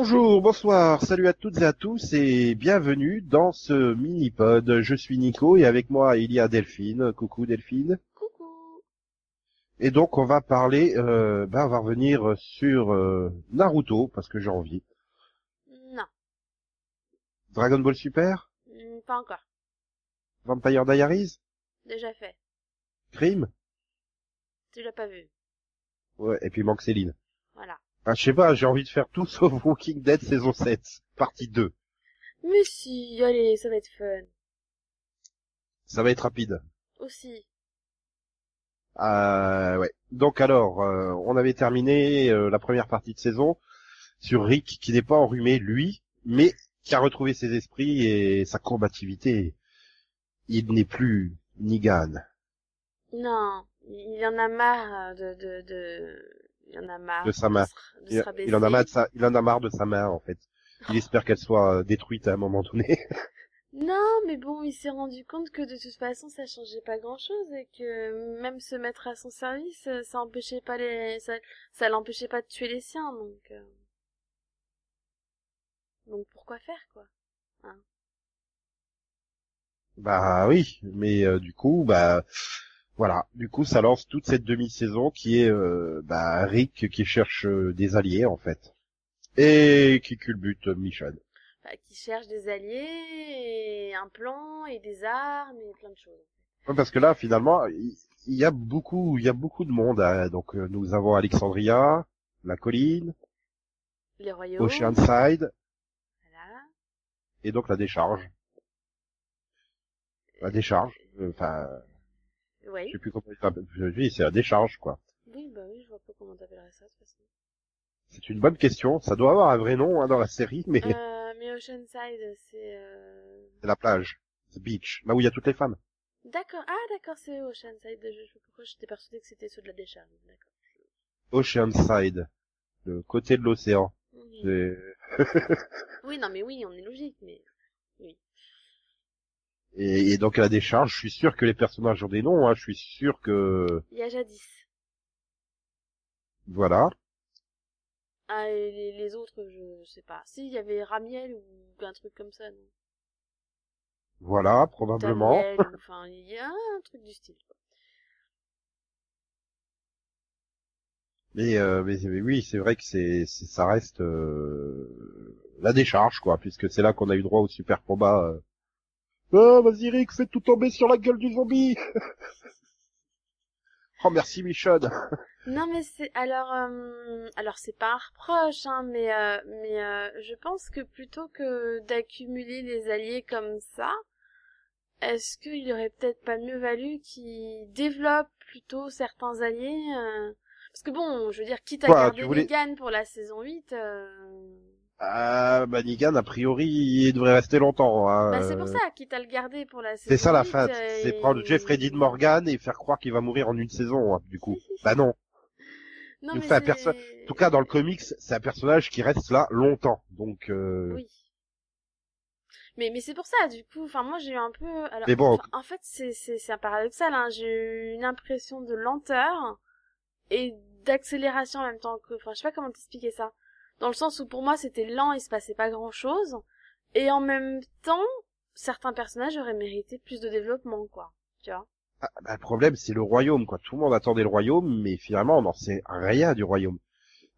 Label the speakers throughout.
Speaker 1: Bonjour, bonsoir, salut à toutes et à tous et bienvenue dans ce mini-pod. Je suis Nico et avec moi il y a Delphine. Coucou Delphine.
Speaker 2: Coucou.
Speaker 1: Et donc on va parler, euh, ben on va revenir sur euh, Naruto parce que j'ai envie.
Speaker 2: Non,
Speaker 1: Dragon Ball Super,
Speaker 2: Hmm, pas encore.
Speaker 1: Vampire Diaries,
Speaker 2: Déjà fait.
Speaker 1: Crime,
Speaker 2: Tu l'as pas vu.
Speaker 1: ouais, et puis manque Céline. Ah, je sais pas, j'ai envie de faire tout sauf Walking Dead saison 7, partie 2.
Speaker 2: Mais si, allez, ça va être fun.
Speaker 1: Ça va être rapide.
Speaker 2: Aussi.
Speaker 1: Euh, ouais. Donc alors, euh, on avait terminé euh, la première partie de saison sur Rick qui n'est pas enrhumé lui, mais qui a retrouvé ses esprits et sa combativité. Il n'est plus Nigan.
Speaker 2: Non, il en a marre de, de, de... Il en a marre
Speaker 1: De sa main.
Speaker 2: se- de se
Speaker 1: Il, en a marre de sa, il en a marre de sa main en fait. Il espère qu'elle soit euh, détruite à un moment donné.
Speaker 2: Non, mais bon, il s'est rendu compte que de toute façon, ça changeait pas grand-chose et que même se mettre à son service, euh, ça empêchait pas les, ça, ça l'empêchait pas de tuer les siens, donc. euh, Donc pourquoi faire, quoi
Speaker 1: bah oui, mais euh, du coup, bah voilà, du coup ça lance toute cette demi-saison qui est euh, bah, Rick qui cherche euh, des alliés en fait et qui culbute Michonne.
Speaker 2: Enfin, qui cherche des alliés, et un plan, et des armes, et plein de choses.
Speaker 1: Ouais, parce que là, finalement, il y a beaucoup, il y a beaucoup de monde. hein. Donc, euh, nous avons Alexandria, la colline,
Speaker 2: Les royaumes.
Speaker 1: Oceanside,
Speaker 2: Voilà.
Speaker 1: et donc la décharge. La décharge. euh, Enfin,
Speaker 2: Oui.
Speaker 1: je sais plus comment il s'appelle. Oui, c'est la décharge, quoi.
Speaker 2: Oui, bah oui, je vois pas comment t'appellerais ça, de toute façon.
Speaker 1: C'est une bonne question. Ça doit avoir un vrai nom hein, dans la série, mais
Speaker 2: Euh, mais Oceanside, c'est, euh...
Speaker 1: c'est la plage, the beach, là où il y a toutes les femmes.
Speaker 2: D'accord. Ah, d'accord, c'est Oceanside. Je sais pas pourquoi j'étais persuadée que c'était ceux de la décharge. D'accord.
Speaker 1: Oceanside, le côté de l'océan.
Speaker 2: Oui.
Speaker 1: C'est-
Speaker 2: oui, non, mais oui, on est logique, mais...
Speaker 1: Et, et donc à la décharge, je suis sûr que les personnages ont des noms. Hein, je suis sûr que
Speaker 2: Il y a jadis.
Speaker 1: voilà.
Speaker 2: Ah, et les, les autres, je sais pas. Si, il y avait Ramiel ou un truc comme ça, non?
Speaker 1: Voilà, probablement.
Speaker 2: Ou- Enfin, il y a un truc du style. quoi.
Speaker 1: Mais, euh, mais, mais oui, c'est vrai que c'est, c'est- ça reste euh, la décharge, quoi, puisque c'est là qu'on a eu droit au super combat. Euh... Oh, vas-y Rick, fais tout tomber sur la gueule du zombie. Oh, merci Michonne
Speaker 2: Non mais c'est alors euh, alors c'est pas un reproche hein mais euh, mais euh, je pense que plutôt que d'accumuler les alliés comme ça est-ce qu'il aurait peut-être pas mieux valu qu'ils développent plutôt certains alliés euh, parce que bon je veux dire quitte à
Speaker 1: Quoi,
Speaker 2: garder
Speaker 1: tu voulais-
Speaker 2: Negan pour la saison 8 euh,
Speaker 1: Ah, bah Negan, a priori, il devrait rester longtemps. Hein.
Speaker 2: bah c'est pour ça quitte à le garder pour la saison
Speaker 1: C'est ça la
Speaker 2: 8,
Speaker 1: fin,
Speaker 2: euh,
Speaker 1: c'est prendre Jeffrey Dean Morgan et faire croire qu'il va mourir en une saison, hein, du coup. Bah non.
Speaker 2: non, mais
Speaker 1: un perso- En tout cas, dans le comics, c'est un personnage qui reste là longtemps. Donc, euh...
Speaker 2: Oui. Mais, mais c'est pour ça, du coup, enfin, moi, j'ai eu un peu, alors,
Speaker 1: Mais bon,
Speaker 2: en fait, c'est, c'est, c'est un paradoxal, hein, j'ai eu une impression de lenteur et d'accélération en même temps que, enfin, je sais pas comment t'expliquer ça. Dans le sens où, pour moi, c'était lent, il se passait pas grand chose. Et en même temps, certains personnages auraient mérité plus de développement, quoi. Tu vois?
Speaker 1: Ah, bah, le problème, c'est le royaume, quoi. Tout le monde attendait le royaume, mais finalement, on n'en sait rien du royaume.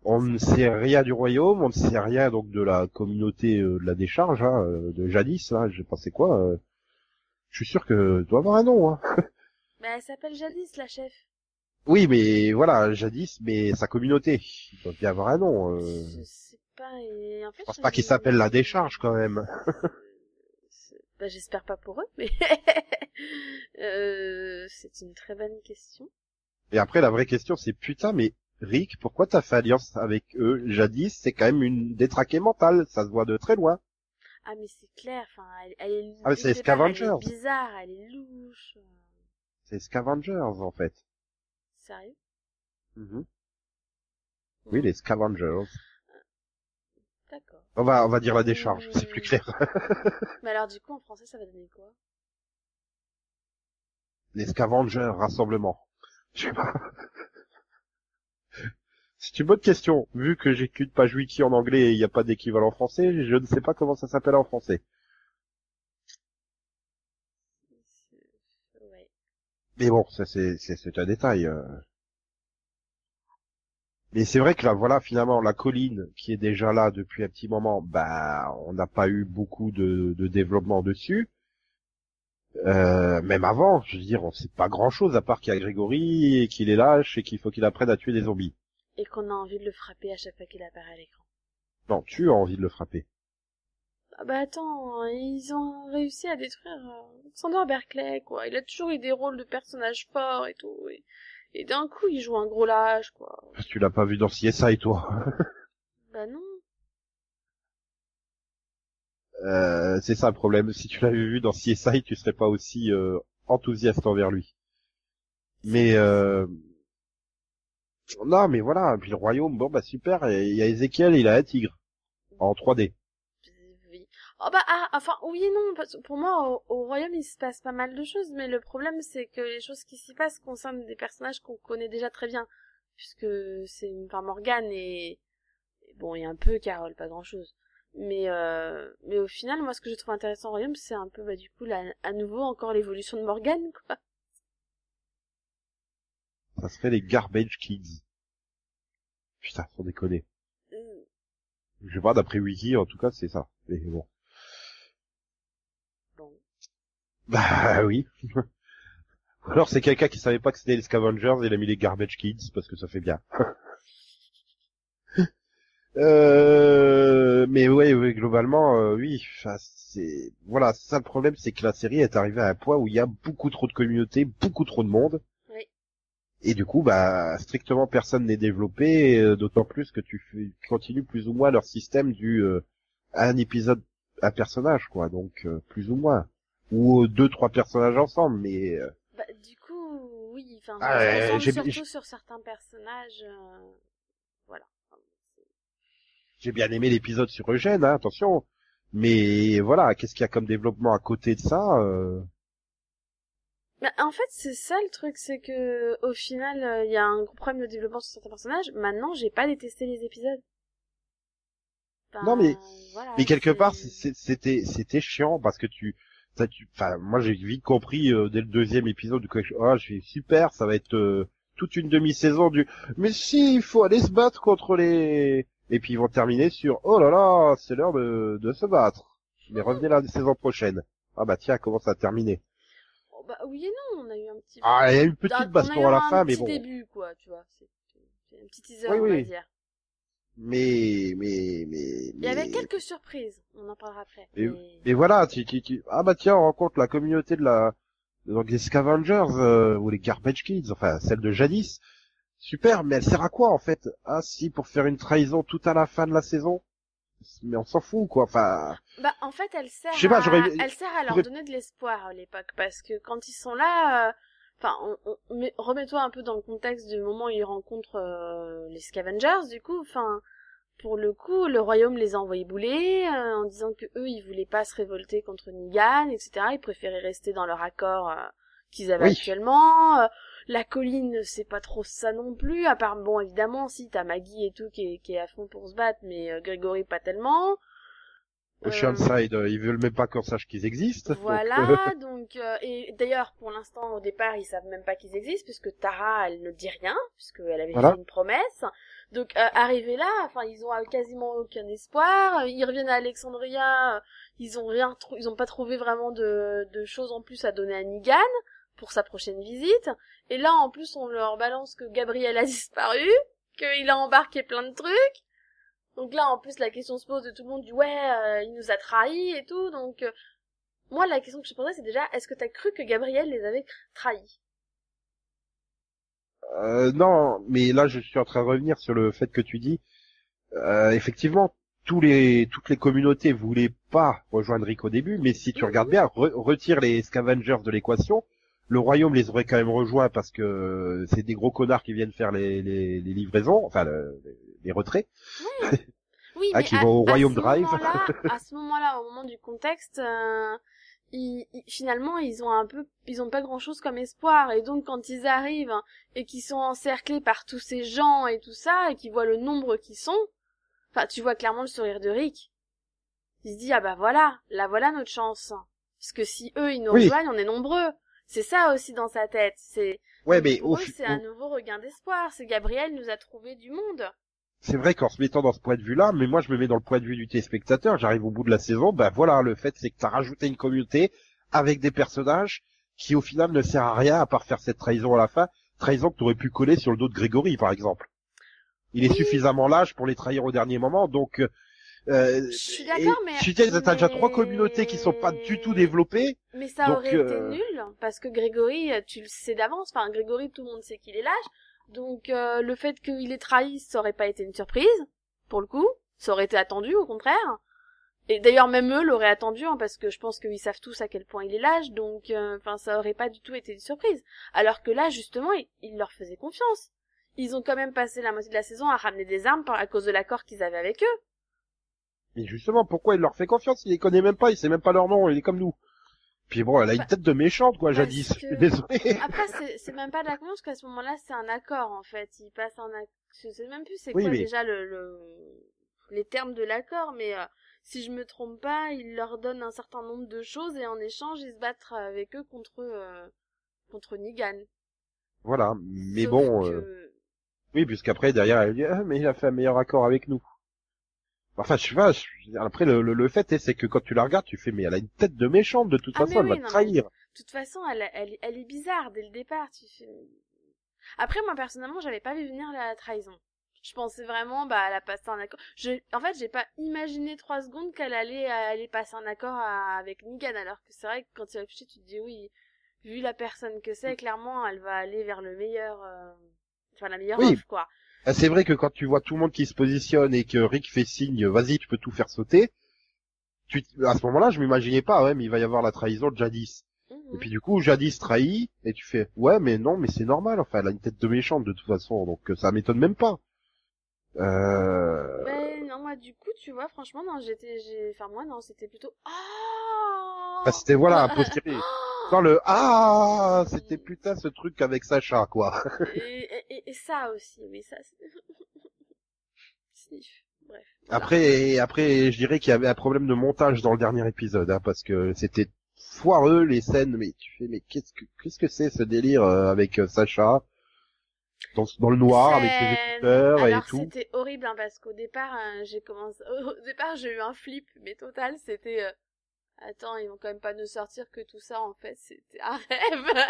Speaker 1: On ne sait rien du royaume, on ne sait rien donc de la communauté euh, de la décharge, hein, euh, de jadis, là, je sais pas c'est quoi. euh. Je suis sûr que doit avoir un nom, hein.
Speaker 2: Bah, elle s'appelle Jadis, la chef.
Speaker 1: Oui, mais voilà, jadis, mais sa communauté. Il doit bien avoir un nom. euh.
Speaker 2: Je sais pas, et en fait,
Speaker 1: Je pense pas qu'il s'appelle la décharge, quand même.
Speaker 2: C'est- Bah, j'espère pas pour eux, mais euh, c'est une très bonne question.
Speaker 1: Et après, la vraie question, c'est putain, mais Rick, pourquoi t'as fait alliance avec eux? Jadis, c'est quand même une détraquée mentale, ça se voit de très loin.
Speaker 2: Ah mais c'est clair, enfin, elle, elle est,
Speaker 1: Ah, c'est
Speaker 2: sais pas, elle
Speaker 1: Scavengers.
Speaker 2: est bizarre, elle est louche. euh,
Speaker 1: C'est Scavengers, en fait.
Speaker 2: Sérieux?
Speaker 1: Mhm. Oui, les Scavengers.
Speaker 2: D'accord.
Speaker 1: On va, on va dire la décharge, c'est plus clair.
Speaker 2: Mais alors du coup en français ça va donner quoi?
Speaker 1: Les Scavengers, rassemblement. Je sais pas. C'est une bonne question. Vu que j'ai qu'une page wiki en anglais et il n'y a pas d'équivalent français, je ne sais pas comment ça s'appelle en français.
Speaker 2: Ouais.
Speaker 1: Mais bon, ça c'est un détail. euh. Mais c'est vrai que là, voilà, finalement, la colline qui est déjà là depuis un petit moment, bah, on n'a pas eu beaucoup de, de développement dessus. Euh, même avant, je veux dire, on sait pas grand chose à part qu'il y a Grégory et qu'il est lâche et qu'il faut qu'il apprenne à tuer des zombies.
Speaker 2: Et qu'on a envie de le frapper à chaque fois qu'il apparaît à l'écran.
Speaker 1: Non, tu as envie de le frapper.
Speaker 2: Ah bah attends, ils ont réussi à détruire euh, Sander Berkeley, quoi. Il a toujours eu des rôles de personnages forts et tout. Et, et d'un coup, il joue un gros lâche, quoi.
Speaker 1: Parce que tu l'as pas vu dans CSI, toi.
Speaker 2: Bah non.
Speaker 1: Euh, c'est ça le problème. Si tu l'avais vu dans CSI, tu serais pas aussi euh, enthousiaste envers lui. Mais euh... non, mais voilà. Puis le royaume, bon bah super. et Il y a Ezekiel, il a un tigre en 3D.
Speaker 2: Oh bah ah, enfin oui et non, parce que pour moi au, au royaume il se passe pas mal de choses, mais le problème c'est que les choses qui s'y passent concernent des personnages qu'on connaît déjà très bien, puisque c'est enfin Morgane et, et bon et un peu Carole, pas grand chose. Mais euh, mais au final moi ce que je trouve intéressant au royaume c'est un peu bah du coup là, à nouveau encore l'évolution de Morgane quoi.
Speaker 1: Ça serait les Garbage Kids. Putain, sans déconner.
Speaker 2: Euh,
Speaker 1: Je sais pas, d'après Wiki, en tout cas, c'est ça. Mais. Bon. Bah oui. Ou Alors c'est quelqu'un qui savait pas que c'était les Scavengers et il a mis les Garbage Kids parce que ça fait bien. euh, mais ouais, ouais, globalement, euh, oui. c'est voilà, ça le problème, c'est que la série est arrivée à un point où il y a beaucoup trop de communautés, beaucoup trop de monde.
Speaker 2: Oui.
Speaker 1: Et du coup, bah strictement personne n'est développé, euh, d'autant plus que tu fais, continues plus ou moins leur système du euh, un épisode un personnage, quoi. Donc euh, plus ou moins, ou euh, deux trois personnages ensemble, mais euh,
Speaker 2: Bah du coup oui, enfin
Speaker 1: Ah, j'ai-
Speaker 2: surtout sur certains personnages, euh, voilà.
Speaker 1: J'ai bien aimé l'épisode sur Eugène, hein, attention. Mais voilà, qu'est-ce qu'il y a comme développement à côté de ça euh,
Speaker 2: Bah, en fait, c'est ça le truc, c'est que au final, euh, il y a un gros problème de développement sur certains personnages. Maintenant, j'ai pas détesté les épisodes.
Speaker 1: Non, mais-
Speaker 2: voilà,
Speaker 1: Mais quelque part, c'était c'était chiant parce que tu, ça, tu, enfin, moi j'ai vite compris euh, dès le deuxième épisode que oh, je fais super, ça va être euh, toute une demi-saison du. Mais si, il faut aller se battre contre les. Et puis ils vont terminer sur oh là là, c'est l'heure de, de se battre. Mais revenez la saison prochaine. Ah bah tiens, comment ça a terminé?
Speaker 2: Oh, bah oui et non, on a eu un petit.
Speaker 1: Ah, il y a eu une petite
Speaker 2: a
Speaker 1: baston à la
Speaker 2: un
Speaker 1: fin, mais
Speaker 2: petit
Speaker 1: bon.
Speaker 2: début, quoi, tu vois. C'est un petit teaser,
Speaker 1: Oui,
Speaker 2: on va
Speaker 1: oui.
Speaker 2: dire.
Speaker 1: Mais mais mais.
Speaker 2: Il y avait
Speaker 1: mais-
Speaker 2: quelques surprises, on en parlera après.
Speaker 1: Et-
Speaker 2: mais-
Speaker 1: Et voilà, tu, tu, tu- ah bah tiens, on rencontre la communauté de la, donc des Scavengers, euh, ou les Garbage Kids, enfin, celle de jadis. Super, mais elle sert à quoi, en fait? Ah, si, pour faire une trahison tout à la fin de la saison? Mais on s'en fout, quoi, enfin,
Speaker 2: Bah, en fait, elle sert,
Speaker 1: Je sais pas,
Speaker 2: à...
Speaker 1: j'aurais-
Speaker 2: elle sert à leur donner de l'espoir à l'époque, parce que quand ils sont là, euh, enfin, on, remets-toi un peu dans le contexte du moment où ils rencontrent euh, les Scavengers, du coup, enfin, pour le coup, le royaume les a envoyés bouler, euh, en disant que eux, ils voulaient pas se révolter contre Nigan, etc. Ils préféraient rester dans leur accord euh, qu'ils avaient
Speaker 1: Oui.
Speaker 2: actuellement. Euh, la colline, c'est pas trop ça non plus, à part, bon, évidemment, si, t'as Maggie et tout qui est, qui est à fond pour se battre, mais euh, Grégory pas tellement.
Speaker 1: Oceanside, euh, ils veulent même pas qu'on sache qu'ils existent.
Speaker 2: Voilà,
Speaker 1: euh,
Speaker 2: donc euh, et d'ailleurs pour l'instant au départ ils savent même pas qu'ils existent puisque Tara elle ne dit rien puisqu'elle avait
Speaker 1: Voilà.
Speaker 2: fait une promesse. Donc euh, arrivé là, enfin ils ont euh, quasiment aucun espoir. Ils reviennent à Alexandria, euh, ils ont rien, ils ont pas trouvé vraiment de, de choses en plus à donner à Nigan pour sa prochaine visite. Et là en plus on leur balance que Gabriel a disparu, qu'il a embarqué plein de trucs. Donc là, en plus, la question se pose de tout le monde du ouais, euh, il nous a trahis et tout. Donc, euh, moi, la question que je posais, c'est déjà, est-ce que t'as cru que Gabriel les avait trahis?
Speaker 1: Euh, non, mais là je suis en train de revenir sur le fait que tu dis, euh, effectivement, tous les, toutes les communautés voulaient pas rejoindre Rick au début, mais si tu regardes bien, re- retire les Scavengers de l'équation, le royaume les aurait quand même rejoints parce que c'est des gros connards qui viennent faire les, les, les livraisons, enfin le- les retraits.
Speaker 2: Oui,
Speaker 1: Ah,
Speaker 2: mais
Speaker 1: qui
Speaker 2: à,
Speaker 1: vont au Royaume
Speaker 2: ce
Speaker 1: Drive.
Speaker 2: moment-là- à ce moment-là, au moment du contexte, euh, ils, ils- finalement, ils ont un peu, ils ont pas grand chose comme espoir. Et donc, quand ils arrivent et qu'ils sont encerclés par tous ces gens et tout ça, et qu'ils voient le nombre qu'ils sont, enfin, tu vois clairement le sourire de Rick. Il se dit, ah bah voilà, là voilà notre chance. Parce que si eux, ils nous
Speaker 1: Oui.
Speaker 2: rejoignent, on est nombreux. C'est ça aussi dans sa tête. C'est,
Speaker 1: Ouais, mais
Speaker 2: c'est un nouveau regain d'espoir. C'est Gabriel nous a trouvé du monde.
Speaker 1: C'est vrai qu'en se mettant dans ce point de vue-là, mais moi je me mets dans le point de vue du téléspectateur, j'arrive au bout de la saison, ben voilà, le fait c'est que t'as rajouté une communauté avec des personnages qui au final ne sert à rien à part faire cette trahison à la fin, trahison que t'aurais pu coller sur le dos de Grégory par exemple. Il est suffisamment lâche pour les trahir au dernier moment, donc euh,
Speaker 2: Je suis d'accord, mais-
Speaker 1: tu dis, t'as déjà
Speaker 2: mais-
Speaker 1: trois communautés qui sont pas du tout développées,
Speaker 2: Mais ça
Speaker 1: Donc,
Speaker 2: aurait
Speaker 1: euh,
Speaker 2: été nul, parce que Grégory, euh, tu le sais d'avance, enfin Grégory, tout le monde sait qu'il est lâche, donc euh, le fait qu'il ait trahi, ça aurait pas été une surprise, pour le coup, ça aurait été attendu au contraire. Et d'ailleurs même eux l'auraient attendu, hein, parce que je pense qu'ils savent tous à quel point il est lâche, donc euh, enfin ça aurait pas du tout été une surprise. Alors que là, justement, il, leur faisait confiance. Ils ont quand même passé la moitié de la saison à ramener des armes à cause de l'accord qu'ils avaient avec eux.
Speaker 1: mais justement pourquoi il leur fait confiance? Il les connaît même pas, il sait même pas leur nom, il est comme nous. Puis bon, elle a une tête de méchante quoi, jadis.
Speaker 2: que-
Speaker 1: désolé.
Speaker 2: Après, c'est- c'est même pas de la confiance qu'à ce moment-là, c'est un accord, en fait. Il passe un accord. Je sais même plus c'est
Speaker 1: Oui,
Speaker 2: quoi
Speaker 1: mais-
Speaker 2: déjà le, le... les termes de l'accord, mais euh, si je me trompe pas, il leur donne un certain nombre de choses et en échange, ils se battent avec eux contre, euh, contre Nigan.
Speaker 1: Voilà, mais
Speaker 2: Sauf
Speaker 1: bon,
Speaker 2: que-
Speaker 1: euh, oui, puisqu'après derrière elle dit ah, mais il a fait un meilleur accord avec nous. Enfin, je sais pas. je- Après, le, le, le fait, c'est que quand tu la regardes, tu fais mais elle a une tête de méchante de toute
Speaker 2: Ah,
Speaker 1: façon, elle va te trahir.
Speaker 2: De toute façon, elle, elle, elle est bizarre dès le départ. Tu fais... Après, moi, personnellement, j'avais pas vu venir la trahison. Je pensais vraiment, bah, elle a passé un accord. Je, en fait, j'ai pas imaginé trois secondes qu'elle allait, aller passer un accord à- avec Negan, alors que c'est vrai que quand tu réfléchis, tu te dis oui, vu la personne que c'est, clairement, elle va aller vers le meilleur, euh, enfin, la meilleure
Speaker 1: Oui.
Speaker 2: offre, quoi.
Speaker 1: Ah, C'est vrai que quand tu vois tout le monde qui se positionne et que Rick fait signe, vas-y, tu peux tout faire sauter. Tu, à ce moment-là, je m'imaginais pas, ouais, mais il va y avoir la trahison de Jadis. Et
Speaker 2: Mhm.
Speaker 1: puis du coup, Jadis trahit, et tu fais, ouais, mais non, mais c'est normal, enfin, elle a une tête de méchante de toute façon, donc euh, ça m'étonne même pas. Euh...
Speaker 2: Ben, non, moi, du coup, tu vois, franchement, non, j'étais, j'ai, enfin, moi, non, c'était plutôt, ah!
Speaker 1: Bah, c'était voilà, un posteriori. Dans le ah, c'était putain ce truc avec Sacha quoi.
Speaker 2: et, et, et ça aussi, mais ça, c'est... Sniff. Bref. voilà.
Speaker 1: Après, après, je dirais qu'il y avait un problème de montage dans le dernier épisode, hein, parce que c'était foireux les scènes. Mais tu fais, mais qu'est-ce que qu'est-ce que c'est ce délire euh, avec euh, Sacha dans, dans le noir avec ses
Speaker 2: C'est-
Speaker 1: écouteurs et
Speaker 2: Alors,
Speaker 1: tout.
Speaker 2: c'était horrible, hein, parce qu'au départ, hein, j'ai commencé, au départ, j'ai eu un flip, mais total, c'était, euh, attends, ils vont quand même pas nous sortir que tout ça, en fait, c'était un rêve.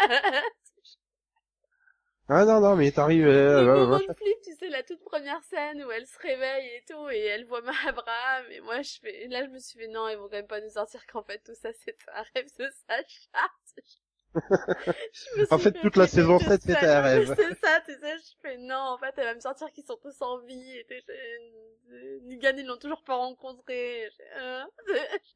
Speaker 1: Ah non non, mais t'arrives. Euh, euh,
Speaker 2: moment
Speaker 1: machin.
Speaker 2: de flip, tu sais, la toute première scène où elle se réveille et tout, et elle voit ma Abraham, et moi, je fais, là, je me suis fait, non, ils vont quand même pas nous sortir qu'en fait, tout ça, c'est un rêve de Sacha.
Speaker 1: En fait, toute la saison
Speaker 2: de
Speaker 1: 7, c'était un rêve.
Speaker 2: C'est ça, tu sais, je fais, non, en fait, elle va me sortir qu'ils sont tous en vie, et Negan, ils l'ont toujours pas rencontré. Euh,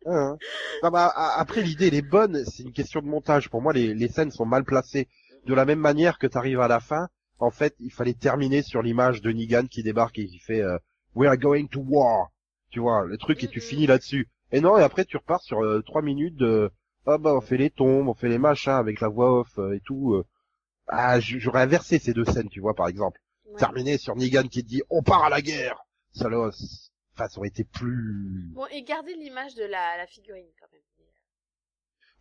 Speaker 1: Hein. Non, bah, après l'idée elle est bonne, c'est une question de montage. Pour moi, les, les scènes sont mal placées. De la même manière que t'arrives à la fin, en fait, il fallait terminer sur l'image de Negan qui débarque et qui fait euh, We are going to war. Tu vois, le truc et tu
Speaker 2: Mhm.
Speaker 1: finis là-dessus. Et non, et après tu repars sur euh, trois minutes de ah bah on fait les tombes, on fait les machins avec la voix off euh, et tout. euh. Ah, j'aurais inversé ces deux scènes, tu vois, par exemple.
Speaker 2: ouais.
Speaker 1: Terminé sur Negan qui dit on part à la guerre. Ça, enfin, ça aurait été plus.
Speaker 2: Bon, et gardez l'image de la, la figurine, quand même.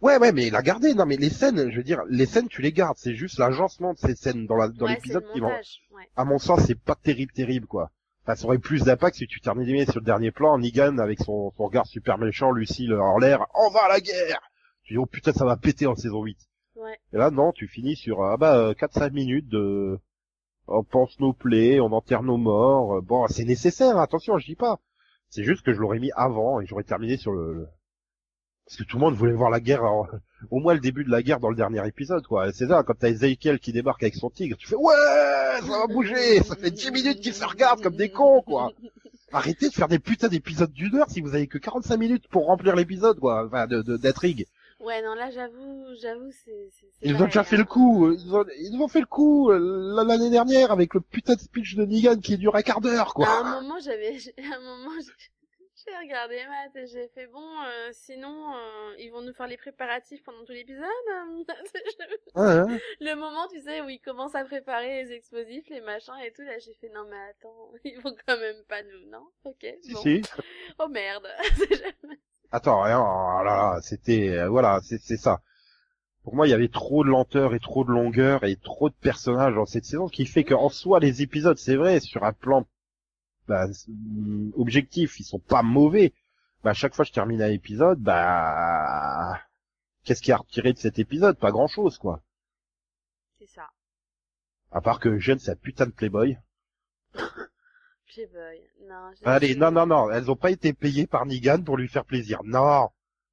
Speaker 1: Ouais, ouais, mais la garder. Non, mais les scènes, je veux dire, les scènes, tu les gardes. C'est juste l'agencement de ces scènes dans la dans
Speaker 2: ouais,
Speaker 1: l'épisode qui,
Speaker 2: montage, ouais.
Speaker 1: à mon sens, c'est pas terrible, terrible, quoi. Enfin, ça aurait plus d'impact si tu terminais sur le dernier plan, Negan avec son, son regard super méchant, Lucille en l'air, on va à la guerre. Tu dis oh putain, ça va péter en saison 8.
Speaker 2: Ouais.
Speaker 1: Et là, non, tu finis sur ah bah euh, 4-5 minutes de on pense nos plaies, on enterre nos morts. Euh, Bon, c'est nécessaire, attention, je dis pas. C'est juste que je l'aurais mis avant et j'aurais terminé sur le, parce que tout le monde voulait voir la guerre, au moins le début de la guerre dans le dernier épisode, quoi. C'est ça, quand t'as Ezekiel qui débarque avec son tigre, tu fais ouais, ça va bouger, ça fait 10 minutes qu'ils se regardent comme des cons, quoi. Arrêtez de faire des putains d'épisodes d'une heure si vous avez que 45 minutes pour remplir l'épisode, quoi, enfin, de, de, d'intrigue.
Speaker 2: Ouais, non, là, j'avoue, j'avoue, c'est,
Speaker 1: Ils ont déjà fait
Speaker 2: hein.
Speaker 1: le coup, euh, ils ont, ils ont fait le coup euh, l'année dernière avec le putain de speech de Negan qui dure un quart d'heure,
Speaker 2: À
Speaker 1: quoi.
Speaker 2: un moment, j'avais, à un moment, J'ai regardé Matt et j'ai fait bon, euh, sinon euh, ils vont nous faire les préparatifs pendant tout l'épisode.
Speaker 1: Ouais,
Speaker 2: Le moment, tu sais, où ils commencent à préparer les explosifs, les machins et tout, là j'ai fait non mais attends, ils vont quand même pas nous, non? Ok,
Speaker 1: si,
Speaker 2: bon.
Speaker 1: si.
Speaker 2: Oh merde.
Speaker 1: Attends, rien, oh là là, c'était, euh, voilà, c'est ça. Pour moi, il y avait trop de lenteur et trop de longueur et trop de personnages dans cette saison, ce qui fait qu'en soi, les épisodes, c'est vrai, sur un plan bah, mm, objectif, ils sont pas mauvais. Bah, à chaque fois que je termine un épisode, bah, qu'est-ce qu'il y a à retirer de cet épisode? Pas grand-chose, quoi.
Speaker 2: C'est ça.
Speaker 1: À part que Eugène, c'est un putain de playboy.
Speaker 2: Non,
Speaker 1: Allez, non, non, non, elles ont pas été payées par Negan pour lui faire plaisir. Non,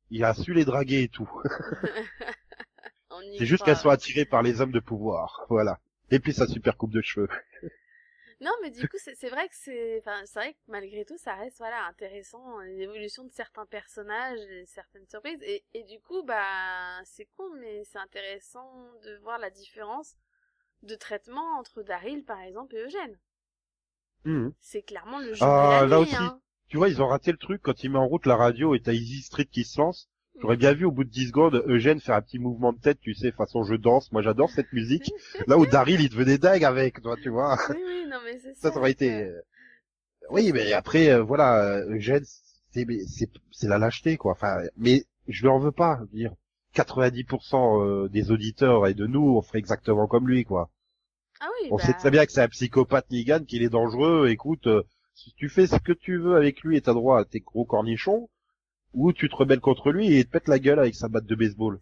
Speaker 1: il a su les draguer et tout. C'est juste qu'elles sont attirées par les hommes de pouvoir. Voilà. Et puis sa super coupe de cheveux.
Speaker 2: Non, mais du coup, c'est vrai que c'est, enfin, c'est vrai que malgré tout, ça reste, voilà, intéressant, l'évolution de certains personnages, et certaines surprises, et, et du coup, bah, c'est con, mais c'est intéressant de voir la différence de traitement entre Daryl, par exemple, et Eugène.
Speaker 1: Mhm.
Speaker 2: C'est clairement le
Speaker 1: Ah, là aussi.
Speaker 2: hein.
Speaker 1: Tu vois, ils ont raté le truc quand il met en route la radio et t'as Easy Street qui se lance. J'aurais bien vu au bout de 10 secondes Eugène faire un petit mouvement de tête, tu sais, façon je danse. Moi j'adore cette musique. Là où Daryl il devenait dingue avec, toi, tu vois.
Speaker 2: oui, oui, non, mais c'est ça.
Speaker 1: Ça, ça aurait été... euh, Oui, mais après, euh, voilà, euh, Eugène, c'est, c'est, c'est la lâcheté, quoi. Enfin, mais je lui en veux pas. je veux dire, 90% euh, des auditeurs et de nous, on ferait exactement comme lui, quoi.
Speaker 2: Ah oui,
Speaker 1: On
Speaker 2: bah,
Speaker 1: sait très bien que c'est un psychopathe Negan, qu'il est dangereux. Écoute, euh, si tu fais ce que tu veux avec lui et t'as droit à tes gros cornichons, ou tu te rebelles contre lui et il te pète la gueule avec sa batte de baseball.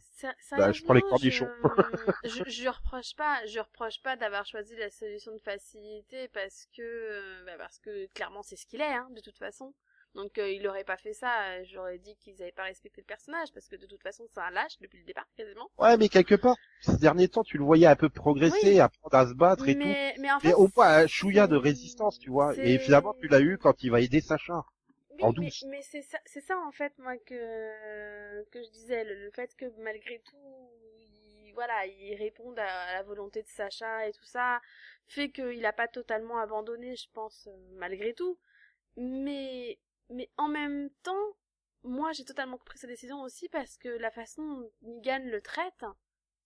Speaker 1: Bah, je prends les cornichons.
Speaker 2: Je, je, reproche pas, je reproche pas d'avoir choisi la solution de facilité parce que, euh, bah, parce que clairement c'est ce qu'il est, hein, de toute façon. Donc euh, il aurait pas fait ça, euh, j'aurais dit qu'ils avaient pas respecté le personnage parce que de toute façon c'est un lâche depuis le départ quasiment.
Speaker 1: Ouais, mais quelque part, ces derniers temps, tu le voyais un peu progresser,
Speaker 2: Oui.
Speaker 1: apprendre à se battre et tout.
Speaker 2: Mais, mais en fait,
Speaker 1: Mais au moins un chouïa de résistance, tu vois. Et finalement, tu l'as eu quand il va aider Sacha.
Speaker 2: Oui,
Speaker 1: en
Speaker 2: mais,
Speaker 1: douce.
Speaker 2: mais c'est ça, c'est ça en fait moi que que je disais, le, le fait que malgré tout, il, voilà, il réponde à, la volonté de Sacha et tout ça, fait qu'il a pas totalement abandonné, je pense, euh, malgré tout. Mais mais en même temps, moi j'ai totalement compris sa décision aussi parce que la façon dont Negan le traite,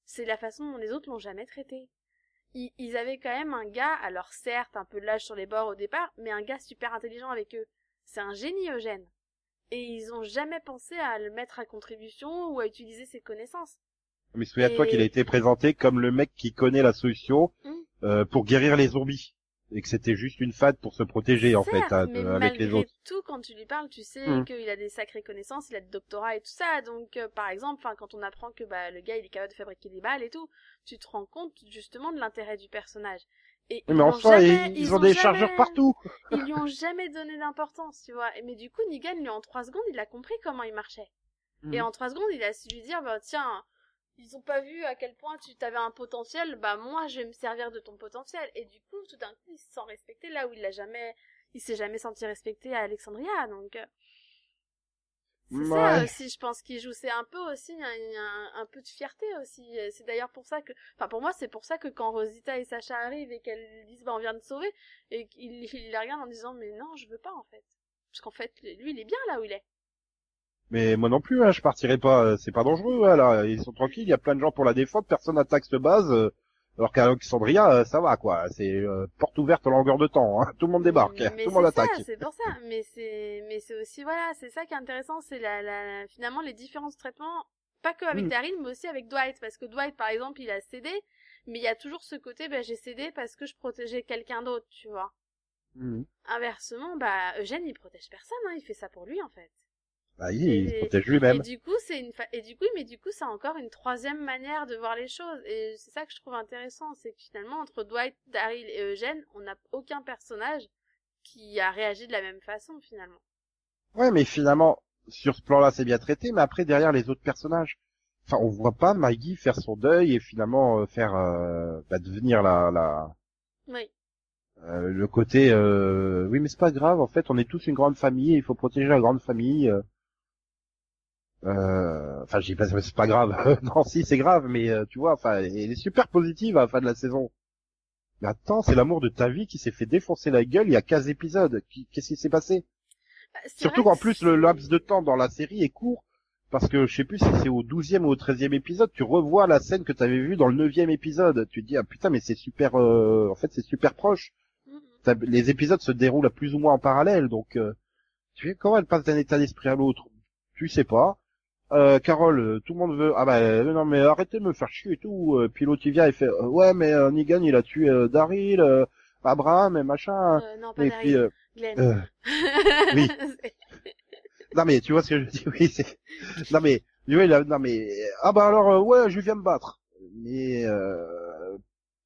Speaker 2: c'est la façon dont les autres l'ont jamais traité. Ils, ils avaient quand même un gars, alors certes un peu lâche sur les bords au départ, mais un gars super intelligent avec eux. C'est un génie Eugène. Et ils ont jamais pensé à le mettre à contribution ou à utiliser ses connaissances.
Speaker 1: Mais souviens-toi
Speaker 2: Et-
Speaker 1: qu'il a été présenté comme le mec qui connaît la solution
Speaker 2: Mm.
Speaker 1: euh, pour guérir les zombies. Et que c'était juste une fade pour se protéger, en fait, hein,
Speaker 2: mais
Speaker 1: avec les autres.
Speaker 2: tout, quand tu lui parles, tu sais
Speaker 1: Mm.
Speaker 2: qu'il a des sacrées connaissances, il a des doctorats et tout ça. Donc, euh, par exemple, enfin, quand on apprend que bah, le gars il est capable de fabriquer des balles et tout, tu te rends compte justement de l'intérêt du personnage. Et ils
Speaker 1: mais en
Speaker 2: l'ont
Speaker 1: soi,
Speaker 2: jamais-
Speaker 1: ils, ils ont des
Speaker 2: jamais-
Speaker 1: chargeurs partout.
Speaker 2: Ils lui ont jamais donné d'importance, tu vois. Mais du coup, Negan, lui, en trois secondes, il a compris comment il marchait. Et
Speaker 1: Mhm.
Speaker 2: en trois secondes, il a su lui dire, bah tiens, ils ont pas vu à quel point tu t'avais un potentiel, bah moi je vais me servir de ton potentiel. Et du coup, tout d'un coup, il se sent respecté là où il l'a jamais, il s'est jamais senti respecté à Alexandria. Donc euh, c'est ça aussi, je pense qu'il joue. C'est un peu aussi un, un- un peu de fierté aussi. C'est d'ailleurs pour ça que, enfin pour moi, c'est pour ça que quand Rosita et Sacha arrivent et qu'elles disent, bah on vient de sauver, et qu'il il les regarde en disant, mais non, je veux pas en fait. Parce qu'en fait, lui, il est bien là où il est.
Speaker 1: Mais moi non plus, hein, je partirai pas. euh, C'est pas dangereux, hein, là. Ils sont tranquilles. Il y a plein de gens pour la défendre. Personne n'attaque cette base. euh, alors qu'à Alexandria, euh, ça va, quoi. C'est euh, porte ouverte en longueur de temps. Hein. Tout le monde débarque. hein.
Speaker 2: Mais
Speaker 1: Tout le monde attaque.
Speaker 2: C'est pour ça. Mais c'est, mais c'est aussi voilà, c'est ça qui est intéressant, c'est la, la, finalement les différents traitements, pas que avec
Speaker 1: Mm.
Speaker 2: Daryl, mais aussi avec Dwight, parce que Dwight, par exemple, il a cédé, mais il y a toujours ce côté, ben j'ai cédé parce que je protégeais quelqu'un d'autre, tu vois.
Speaker 1: Mhm.
Speaker 2: Inversement, bah Eugène, il protège personne, hein, il fait ça pour lui en fait.
Speaker 1: Bah, il, il
Speaker 2: Et-
Speaker 1: protège
Speaker 2: Et
Speaker 1: lui-même.
Speaker 2: du coup, c'est une fa- et du coup, mais du coup, c'est encore une troisième manière de voir les choses. Et c'est ça que je trouve intéressant, c'est que finalement, entre Dwight, Daryl et Eugène, on n'a aucun personnage qui a réagi de la même façon finalement.
Speaker 1: Ouais, mais finalement, sur ce plan-là, c'est bien traité. Mais après, derrière les autres personnages, enfin, on voit pas Maggie faire son deuil et finalement euh, faire euh, bah, devenir la, la
Speaker 2: Oui.
Speaker 1: euh, le côté. euh, oui, mais c'est pas grave. En fait, on est tous une grande famille. et Il faut protéger la grande famille. Euh. Enfin, j'ai pas, c'est pas grave. non, si, c'est grave, mais euh, tu vois, enfin, elle est super positive à la fin de la saison. Mais attends, c'est l'amour de ta vie qui s'est fait défoncer la gueule il y a 15 épisodes. Qu'est-ce qui s'est passé?
Speaker 2: Bah,
Speaker 1: Surtout qu'en
Speaker 2: que
Speaker 1: plus, le laps de temps dans la série est court, parce que je sais plus si c'est au 12e ou au 13e épisode, tu revois la scène que tu avais vue dans le 9e épisode. Tu te dis, ah putain, mais c'est super, euh, en fait, c'est super proche.
Speaker 2: Mhm.
Speaker 1: Les épisodes se déroulent à plus ou moins en parallèle, donc, euh, tu sais, comment elle passe d'un état d'esprit à l'autre? Tu sais pas. Euh, Carole, euh, tout le monde veut, ah bah, euh, non, mais arrêtez de me faire chier et tout. Euh, Puis l'autre, il vient et fait, ouais, mais euh, Negan, il a tué euh, Daryl, euh, Abraham et machin.
Speaker 2: Euh, non, pas
Speaker 1: et
Speaker 2: Daryl.
Speaker 1: puis, euh,
Speaker 2: Glenn.
Speaker 1: oui. Non mais tu vois ce que je dis oui c'est non mais tu vois, il a... non mais ah bah alors euh, ouais je viens me battre mais euh,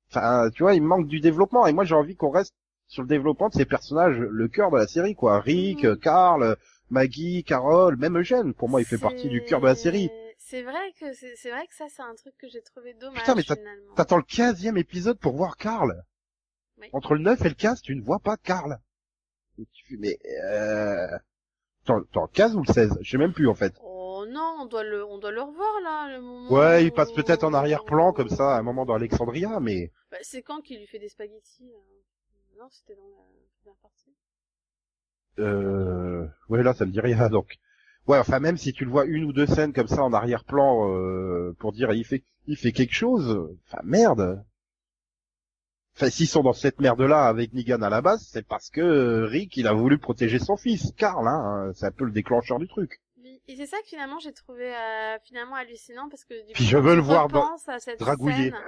Speaker 1: enfin tu vois il manque du développement et moi j'ai envie qu'on reste sur le développement de ces personnages le cœur de la série quoi Rick. Carl Maggie Carole même Eugène pour moi il fait partie du cœur de la série
Speaker 2: C'est vrai que c'est vrai que ça c'est un truc que j'ai trouvé dommage
Speaker 1: Putain, mais t'attends le 15e épisode pour voir Carl
Speaker 2: Oui.
Speaker 1: entre le 9 et le 15 tu ne vois pas Carl Et tu fais mais euh... T'en le 15 ou le 16 je sais même plus en fait
Speaker 2: Oh non, on doit le on doit le revoir là le moment.
Speaker 1: Ouais, il passe peut-être en arrière-plan comme ça à un moment dans Alexandria, mais
Speaker 2: Bah, c'est quand qu'il lui fait des spaghettis euh Non, c'était dans la première partie.
Speaker 1: Euh... ouais là ça me dit rien donc. Ouais, enfin même si tu le vois une ou deux scènes comme ça en arrière-plan euh, pour dire il fait il fait quelque chose, enfin merde. Enfin s'ils sont dans cette merde là avec Negan à la base, c'est parce que euh, Rick il a voulu protéger son fils, Carl hein, c'est un peu le déclencheur du truc.
Speaker 2: Et c'est ça que finalement j'ai trouvé euh, finalement hallucinant parce que du
Speaker 1: Puis
Speaker 2: coup,
Speaker 1: je veux le voir dans-
Speaker 2: à cette
Speaker 1: dragouiller.
Speaker 2: scène,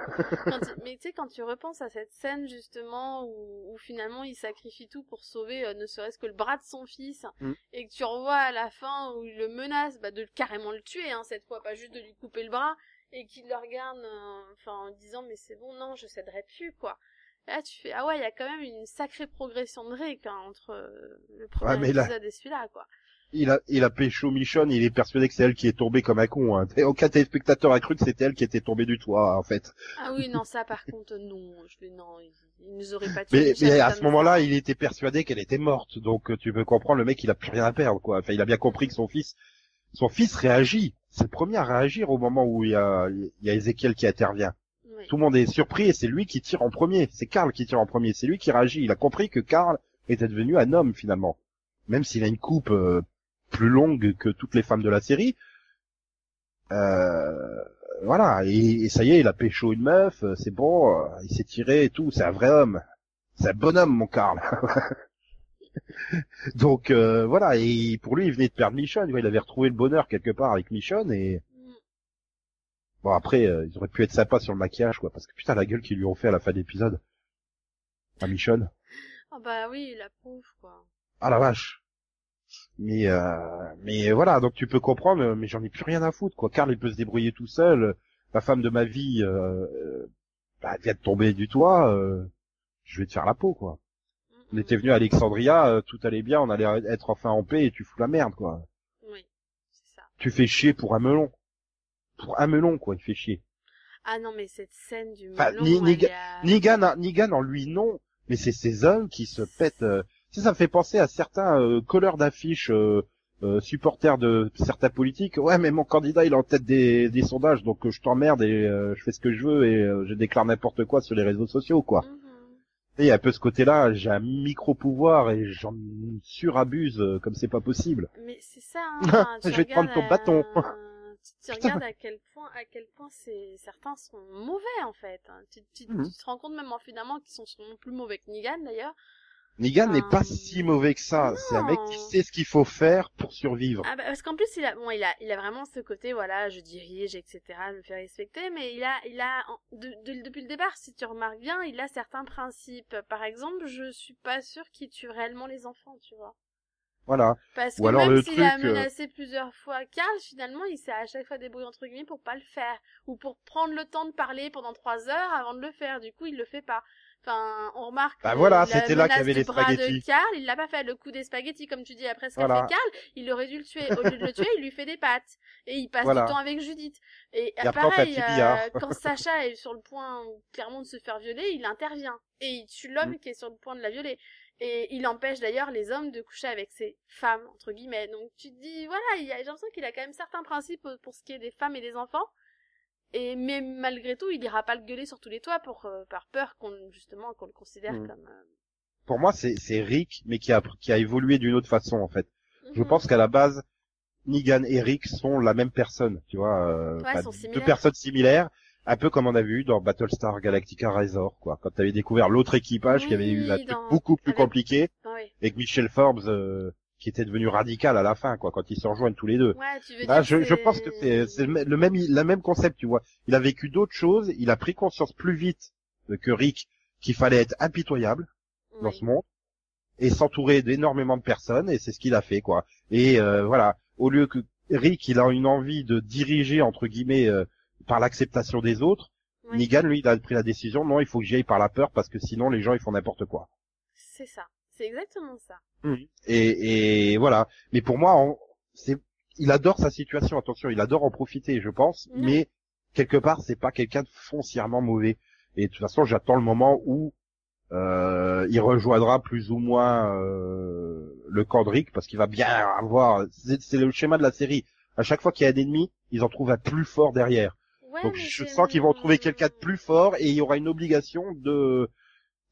Speaker 2: quand tu- mais tu sais quand tu repenses à cette scène justement où, où finalement il sacrifie tout pour sauver euh, ne serait-ce que le bras de son fils
Speaker 1: Mm.
Speaker 2: et que tu revois à la fin où il le menace bah, de carrément le tuer hein, cette fois pas juste de lui couper le bras et qu'il le regarde euh, enfin en disant mais c'est bon non je céderai plus quoi. Là tu fais ah ouais il y a quand même une sacrée progression de Rick hein, entre euh, le premier
Speaker 1: mais là-
Speaker 2: épisode et celui-là quoi.
Speaker 1: Il a il a pécho Michonne, il est persuadé que c'est elle qui est tombée comme un con. Hein. Et Aucun téléspectateur a cru que c'était elle qui était tombée du toit en fait.
Speaker 2: Ah oui, non, ça par contre, non. Je non, il, nous aurait pas tué.
Speaker 1: Mais, mais à ce moment-là, il était persuadé qu'elle était morte. Donc tu peux comprendre, le mec, il a plus rien à perdre, quoi. Enfin, il a bien compris que son fils, son fils réagit. C'est le premier à réagir au moment où il y a, il y a Ezekiel qui intervient.
Speaker 2: Oui.
Speaker 1: Tout le monde est surpris et c'est lui qui tire en premier. C'est Karl qui tire en premier. C'est lui qui réagit. Il a compris que Karl était devenu un homme finalement. Même s'il a une coupe euh, plus longue que toutes les femmes de la série. Euh, voilà. Et, et ça y est, il a pécho une meuf. euh, C'est bon. euh, Il s'est tiré et tout. C'est un vrai homme. C'est un bonhomme, mon Karl. Donc euh, voilà, et pour lui, il venait de perdre Michonne. Il avait retrouvé le bonheur quelque part avec Michonne. Et
Speaker 2: Mm.
Speaker 1: bon, après, euh, ils auraient pu être sympas sur le maquillage, quoi, parce que putain, la gueule qu'ils lui ont fait à la fin d'épisode. À Michonne.
Speaker 2: Ah bah oui, la pauvre, quoi.
Speaker 1: Ah la vache. Mais euh, mais voilà, donc tu peux comprendre. euh, Mais j'en ai plus rien à foutre, quoi. Karl, il peut se débrouiller tout seul. La femme de ma vie, euh, euh, bah, elle vient de tomber du toit. euh, je vais te faire la peau, quoi. On était venu à Alexandria, euh, tout allait bien, on allait être enfin en paix et tu fous la merde, quoi.
Speaker 2: Oui, c'est ça.
Speaker 1: Tu fais chier pour un melon. Pour un melon, quoi, il fait chier.
Speaker 2: Ah non, mais cette scène du
Speaker 1: Enfin,
Speaker 2: melon, à-
Speaker 1: Nigan, Nigan en lui, non. Mais c'est ces hommes qui se pètent. euh, Sais, ça me fait penser à certains euh, colleurs d'affiches, euh, euh, supporters de certains politiques. Ouais, mais mon candidat, il est en tête des, des sondages, donc euh, je t'emmerde et euh, je fais ce que je veux et euh, je déclare n'importe quoi sur les réseaux sociaux, quoi. Et il y a un peu ce côté-là, j'ai un micro-pouvoir et j'en surabuse euh, comme c'est pas possible.
Speaker 2: Mais c'est ça, hein, enfin,
Speaker 1: Je vais te prendre ton bâton.
Speaker 2: tu, regardes à quel point, à quel point c'est, certains sont mauvais, en fait. hein. Tu, tu,
Speaker 1: Mhm.
Speaker 2: tu te rends compte même en finalement qu'ils sont plus mauvais que Negan, d'ailleurs.
Speaker 1: Nigan n'est pas
Speaker 2: Euh,
Speaker 1: si mauvais que ça. C'est un mec qui sait ce qu'il faut faire pour survivre.
Speaker 2: Ah bah, parce qu'en plus il a bon il a il a vraiment ce côté voilà je dirige etc je me fais respecter mais il a il a en- de, de- depuis le départ si tu remarques bien il a certains principes. Par exemple je suis pas sûre qu'il tue réellement les enfants tu vois.
Speaker 1: Voilà.
Speaker 2: parce
Speaker 1: Ou
Speaker 2: que
Speaker 1: alors
Speaker 2: même s'il a
Speaker 1: euh,
Speaker 2: menacé plusieurs fois Karl finalement il s'est à chaque fois débrouillé entre guillemets pour pas le faire. Ou pour prendre le temps de parler pendant trois heures avant de le faire. Du coup il le fait pas Enfin, on remarque.
Speaker 1: Bah
Speaker 2: que
Speaker 1: voilà, c'était là qu'il y avait les
Speaker 2: bras de. Karl, il l'a pas fait. Le coup des spaghettis, comme tu dis, après ce qu'a
Speaker 1: Voilà.
Speaker 2: fait Karl, il aurait dû le tuer. Au lieu de le tuer, il lui fait des pattes. Et il passe
Speaker 1: Voilà.
Speaker 2: du temps avec Judith. Et, pareil, euh, quand Sacha est sur le point clairement de se faire violer, il intervient. Et il tue l'homme
Speaker 1: Mm.
Speaker 2: qui est sur le point de la violer. Et il empêche d'ailleurs les hommes de coucher avec ses femmes, entre guillemets. Donc tu te dis, voilà, j'ai l'impression qu'il a quand même certains principes pour ce qui est des femmes et des enfants. Et mais malgré tout, il ira pas le gueuler sur tous les toits pour euh, par peur qu'on justement qu'on le considère
Speaker 1: Mm.
Speaker 2: comme euh,
Speaker 1: Pour moi, c'est c'est Rick, mais qui a qui a évolué d'une autre façon en fait. Je
Speaker 2: Mhm.
Speaker 1: pense qu'à la base, Negan et Rick sont la même personne, tu vois, euh,
Speaker 2: Ouais,
Speaker 1: deux
Speaker 2: similaires.
Speaker 1: personnes similaires, un peu comme on a vu dans Battlestar Galactica Razor, quoi. Quand t'avais découvert l'autre équipage qui avait eu un truc
Speaker 2: dans-
Speaker 1: beaucoup plus
Speaker 2: avec-
Speaker 1: compliqué,
Speaker 2: Ah oui.
Speaker 1: avec Michel Forbes, euh, qui était devenu radical à la fin, quoi, quand ils se rejoignent tous les deux.
Speaker 2: Ouais, tu veux dire
Speaker 1: je, je pense que c'est le même le même concept, tu vois. Il a vécu d'autres choses, il a pris conscience plus vite que Rick qu'il fallait être impitoyable dans
Speaker 2: Oui.
Speaker 1: ce monde et s'entourer d'énormément de personnes et c'est ce qu'il a fait quoi. Et euh, voilà, au lieu que Rick il a une envie de diriger entre guillemets euh, par l'acceptation des autres,
Speaker 2: Ouais.
Speaker 1: Negan lui il a pris la décision non il faut que j'y aille par la peur parce que sinon les gens ils font n'importe quoi.
Speaker 2: C'est ça. C'est exactement ça.
Speaker 1: Et, et voilà. Mais pour moi on- il adore sa situation attention il adore en profiter je pense
Speaker 2: Ouais.
Speaker 1: mais quelque part c'est pas quelqu'un de foncièrement mauvais. Et de toute façon j'attends le moment où euh, il rejoindra plus ou moins euh, le camp de Rick parce qu'il va bien avoir. C'est c'est le schéma de la série. À chaque fois qu'il y a un ennemi, ils en trouvent un plus fort derrière.
Speaker 2: Ouais,
Speaker 1: Donc je sens qu'ils vont trouver quelqu'un de plus fort et il y aura une obligation de.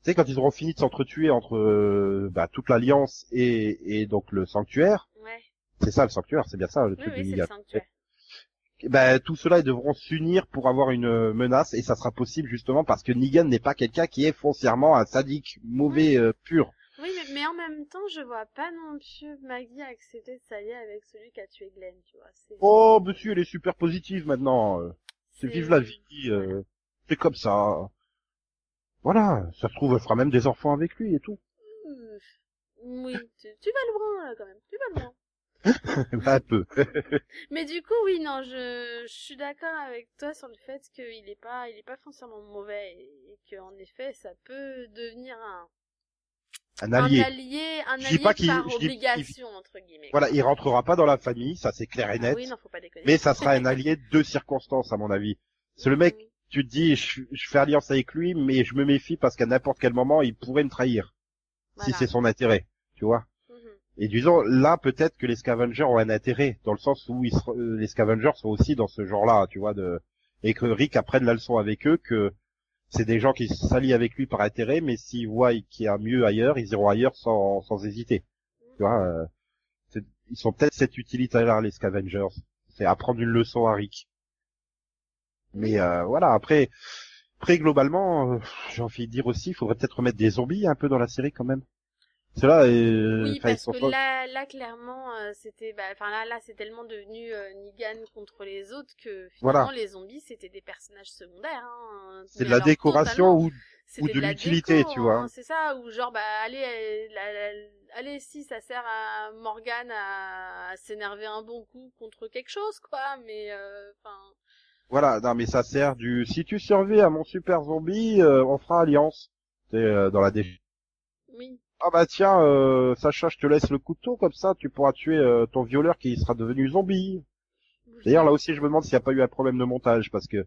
Speaker 1: Sais quand ils auront fini de s'entretuer entre euh, bah, toute l'alliance et, et donc le sanctuaire.
Speaker 2: Ouais.
Speaker 1: C'est ça le sanctuaire, c'est bien ça le
Speaker 2: Oui,
Speaker 1: truc
Speaker 2: oui, sanctuaire.
Speaker 1: Ben tout cela ils devront s'unir pour avoir une euh, menace et ça sera possible justement parce que Negan n'est pas quelqu'un qui est foncièrement un sadique mauvais euh, pur.
Speaker 2: Oui, mais, mais en même temps, je vois pas non plus Maggie accepter de s'allier avec celui qui a tué Glenn, tu vois.
Speaker 1: Oh, monsieur, elle est super positive maintenant. C'est vive la vie. euh. C'est comme ça. Voilà, ça se trouve, elle fera même des enfants avec lui et tout.
Speaker 2: Ouf. Oui, tu, tu vas loin, là, quand même. Tu vas loin.
Speaker 1: un peu.
Speaker 2: Mais du coup, oui, non, je, je suis d'accord avec toi sur le fait qu'il est pas, il est pas foncièrement mauvais et, et qu'en effet, ça peut devenir un,
Speaker 1: Un
Speaker 2: un
Speaker 1: allié.
Speaker 2: allié, un allié
Speaker 1: pas qu'il-
Speaker 2: par
Speaker 1: dis-
Speaker 2: obligation, entre guillemets.
Speaker 1: Voilà, il rentrera pas dans la famille, ça c'est clair et
Speaker 2: Ah
Speaker 1: net.
Speaker 2: oui, non, faut pas déconner.
Speaker 1: mais ça sera un allié de circonstances, à mon avis. C'est le mec. Tu te dis, je, je fais alliance avec lui, mais je me méfie parce qu'à n'importe quel moment, il pourrait me trahir. Si c'est son intérêt, tu vois.
Speaker 2: Mhm.
Speaker 1: Et disons, là, peut-être que les scavengers ont un intérêt, dans le sens où ils ser- euh, les scavengers sont aussi dans ce genre-là, tu vois, de, et que Rick apprenne la leçon avec eux, que c'est des gens qui s'allient avec lui par intérêt, mais s'ils voient qu'il y a mieux ailleurs, ils iront ailleurs sans, sans hésiter. Tu vois, euh, c'est- ils sont peut-être cette utilité-là, les scavengers. C'est apprendre une leçon à Rick. Mais euh, voilà, après, après globalement, euh, j'ai envie de dire aussi, il faudrait peut-être remettre des zombies un peu dans la série quand même. Ceux-là, euh,
Speaker 2: Oui, parce que
Speaker 1: pas-
Speaker 2: là, là, clairement, euh, c'était, bah, enfin là, là, c'est tellement devenu euh, Negan contre les autres que finalement,
Speaker 1: Voilà.
Speaker 2: les zombies, c'était des personnages secondaires. Hein,
Speaker 1: c'est de la décoration ou
Speaker 2: C'était
Speaker 1: de l'utilité, tu vois.
Speaker 2: hein, c'est ça, ou genre, bah, allez, euh, allez, si ça sert à Morgan à, à s'énerver un bon coup contre quelque chose, quoi, mais, euh, enfin,
Speaker 1: voilà, non mais ça sert du si tu survis à mon super zombie, euh, on fera alliance. C'est euh, dans la dé...
Speaker 2: oui.
Speaker 1: Ah bah tiens, euh, Sacha, je te laisse le couteau comme ça, tu pourras tuer euh, ton violeur qui sera devenu zombie. D'ailleurs là aussi je me demande s'il n'y a pas eu un problème de montage parce que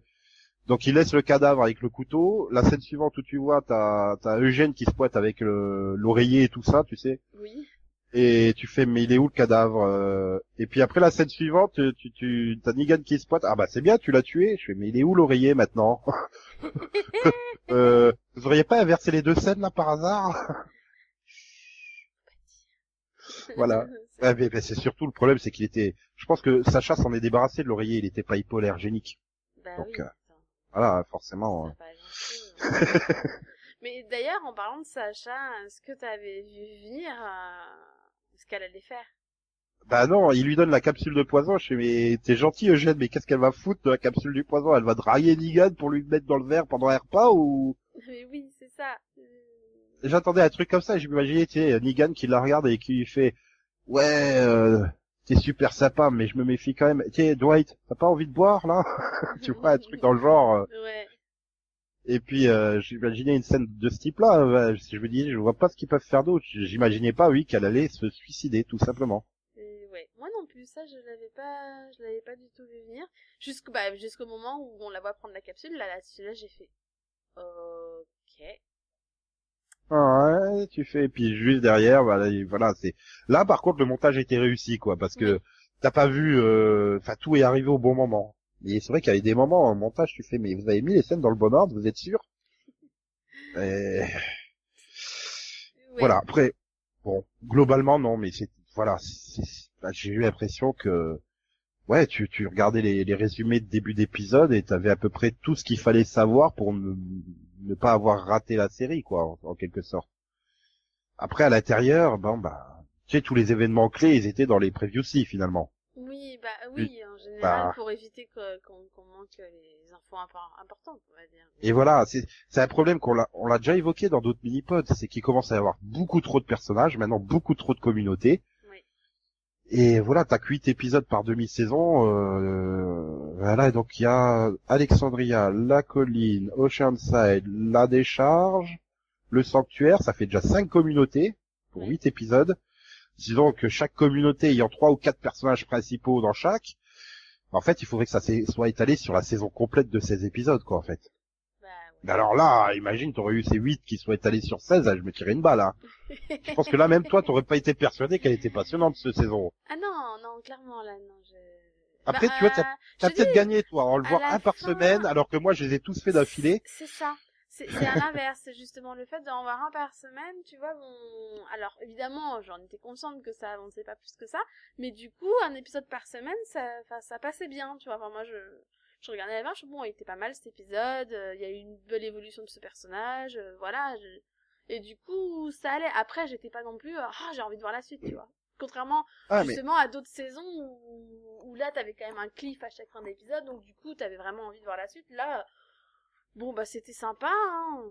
Speaker 1: donc il laisse le cadavre avec le couteau. La scène suivante où tu vois t'as t'as Eugène qui se pointe avec le- l'oreiller et tout ça, tu sais.
Speaker 2: Oui.
Speaker 1: Et tu fais mais il est où le cadavre euh? Et puis après la scène suivante, tu tu, t'as Negan qui se pointe. Ah bah c'est bien, tu l'as tué. Je fais mais il est où l'oreiller maintenant euh, Vous auriez pas inversé les deux scènes là par hasard? Voilà. Mais, mais c'est surtout le problème, c'est qu'il était. Je pense que Sacha s'en est débarrassé de l'oreiller. Il était pas hypoallergénique.
Speaker 2: bah
Speaker 1: donc,
Speaker 2: oui,
Speaker 1: euh. Voilà, forcément. Euh.
Speaker 2: hein. Mais d'ailleurs, en parlant de Sacha, est-ce que t'avais vu venir euh, ce qu'elle allait faire
Speaker 1: Bah non, il lui donne la capsule de poison. Je fais mais t'es gentil Eugène, mais qu'est-ce qu'elle va foutre de la capsule du poison? Elle va drailler Negan pour lui mettre dans le verre pendant un repas ou?
Speaker 2: Mais oui, c'est ça.
Speaker 1: J'attendais un truc comme ça. et Je m'imaginais, tu sais, Negan qui la regarde et qui lui fait ouais, euh, t'es super sympa, mais je me méfie quand même. Tu sais, Dwight, t'as pas envie de boire là? Tu vois un truc dans le genre. euh.
Speaker 2: Ouais.
Speaker 1: Et puis euh, j'imaginais une scène de ce type-là. euh, je me dis, je vois pas ce qu'ils peuvent faire d'autre. J'imaginais pas, oui, qu'elle allait se suicider, tout simplement.
Speaker 2: Et ouais. Moi non plus, ça je l'avais pas, je l'avais pas du tout vu venir. Jusqu'au bah, jusqu'au moment où on la voit prendre la capsule, là, là, là j'ai fait. Ok.
Speaker 1: Ouais, tu fais. Et puis juste derrière, voilà, et voilà, c'est. Là, par contre, le montage était réussi, quoi, parce que
Speaker 2: Oui.
Speaker 1: t'as pas vu. euh, Enfin, tout est arrivé au bon moment. Et c'est vrai qu'il y avait des moments en montage, tu fais, mais vous avez mis les scènes dans le bon ordre, vous êtes sûr? Et
Speaker 2: Ouais.
Speaker 1: Voilà. Après, bon, globalement non, mais c'est voilà, c'est- bah, j'ai eu l'impression que ouais, tu, tu regardais les, les résumés de début d'épisode et t'avais à peu près tout ce qu'il fallait savoir pour ne, ne pas avoir raté la série, quoi, en, en quelque sorte. Après, à l'intérieur, bon bah, tu sais, tous les événements clés, ils étaient dans les previews aussi, finalement.
Speaker 2: Oui, bah oui, en général,
Speaker 1: Bah.
Speaker 2: pour éviter qu'on manque les infos impor- importantes, on va dire.
Speaker 1: Et voilà, c'est c'est un problème qu'on l'a on l'a déjà évoqué dans d'autres mini-pods, c'est qu'il commence à y avoir beaucoup trop de personnages, maintenant beaucoup trop de communautés.
Speaker 2: Oui.
Speaker 1: Et voilà, t'as que 8 épisodes par demi-saison. Euh, voilà, donc il y a Alexandria, la colline, Oceanside, la décharge, le sanctuaire, ça fait déjà 5 communautés pour
Speaker 2: Oui.
Speaker 1: 8 épisodes. Disons que chaque communauté ayant 3 ou 4 personnages principaux dans chaque, en fait, il faudrait que ça soit étalé sur la saison complète de ces épisodes, quoi, en fait.
Speaker 2: Bah,
Speaker 1: Mais alors là, imagine, t'aurais eu ces 8 qui soient étalés sur 16, là, je me tirais une balle, hein. Je pense que là, même toi, t'aurais pas été persuadé qu'elle était passionnante, cette saison.
Speaker 2: Ah non, non, clairement, là, non, je...
Speaker 1: Après,
Speaker 2: Bah,
Speaker 1: tu vois,
Speaker 2: euh,
Speaker 1: T'as
Speaker 2: je
Speaker 1: peut-être gagné, toi, en le voir un par semaine, alors que moi, je les ai tous fait d'affilée.
Speaker 2: C'est ça. C'est à l'inverse, c'est justement le fait d'en voir un par semaine, tu vois, bon... Alors, évidemment, j'en étais consciente que ça avançait pas plus que ça, mais du coup, un épisode par semaine, ça, ça passait bien, tu vois, enfin, moi, je... Je regardais la marche, bon, il était pas mal cet épisode, euh, il y a eu une belle évolution de ce personnage, euh, voilà, je- et du coup, ça allait. Après, j'étais pas non plus, euh, ah, j'ai envie de voir la suite, tu vois. Contrairement
Speaker 1: Ah, mais,
Speaker 2: justement à d'autres saisons où, où là t'avais quand même un cliff à chaque fin d'épisode donc du coup t'avais vraiment envie de voir la suite là bon bah c'était sympa hein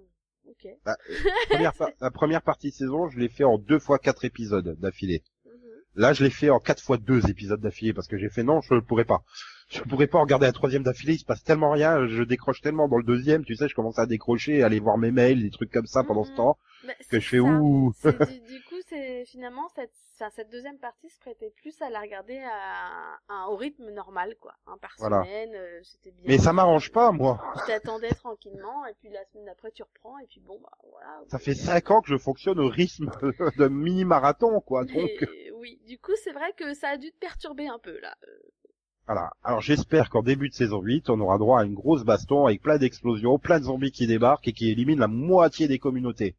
Speaker 2: ok
Speaker 1: première la première partie de saison, je l'ai fait en deux fois quatre épisodes d'affilée.
Speaker 2: Mhm.
Speaker 1: Là, je l'ai fait en quatre fois deux épisodes d'affilée, parce que j'ai fait non, je ne pourrais pas. Je pourrais pas regarder un troisième d'affilée, il se passe tellement rien, je décroche tellement dans le deuxième, tu sais, je commence à décrocher, à aller voir mes mails, des trucs comme ça pendant ce
Speaker 2: Mhm.
Speaker 1: temps,
Speaker 2: Bah,
Speaker 1: que je fais ouh.
Speaker 2: C'est du, du c'est finalement cette deuxième partie se prêtait plus à la regarder à, à- au rythme normal quoi un par
Speaker 1: Voilà.
Speaker 2: semaine euh, c'était bien
Speaker 1: Mais ça m'arrange pas, moi.
Speaker 2: tu t'attendais tranquillement et puis la semaine d'après tu reprends et puis bon bah voilà
Speaker 1: Ça fait cinq ans que je fonctionne au rythme de mini-marathon, quoi, donc.
Speaker 2: Et oui du coup c'est vrai que ça a dû te perturber un peu là
Speaker 1: Voilà. Alors j'espère qu'en début de saison 8, on aura droit à une grosse baston avec plein d'explosions, plein de zombies qui débarquent et qui éliminent la moitié des communautés.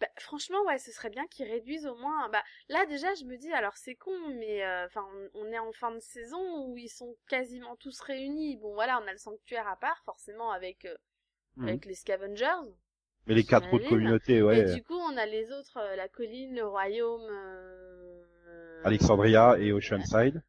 Speaker 2: Bah, franchement, ouais, ce serait bien qu'ils réduisent au moins. Bah, là déjà, je me dis, alors c'est con, mais euh, enfin, on, on est en fin de saison où ils sont quasiment tous réunis. Bon, voilà, on a le sanctuaire à part, forcément avec euh,
Speaker 1: Mhm.
Speaker 2: avec les scavengers.
Speaker 1: Mais les quatre autres communautés, ouais.
Speaker 2: Et du coup, on a les autres, euh, la colline, le royaume.
Speaker 1: Alexandria et Oceanside.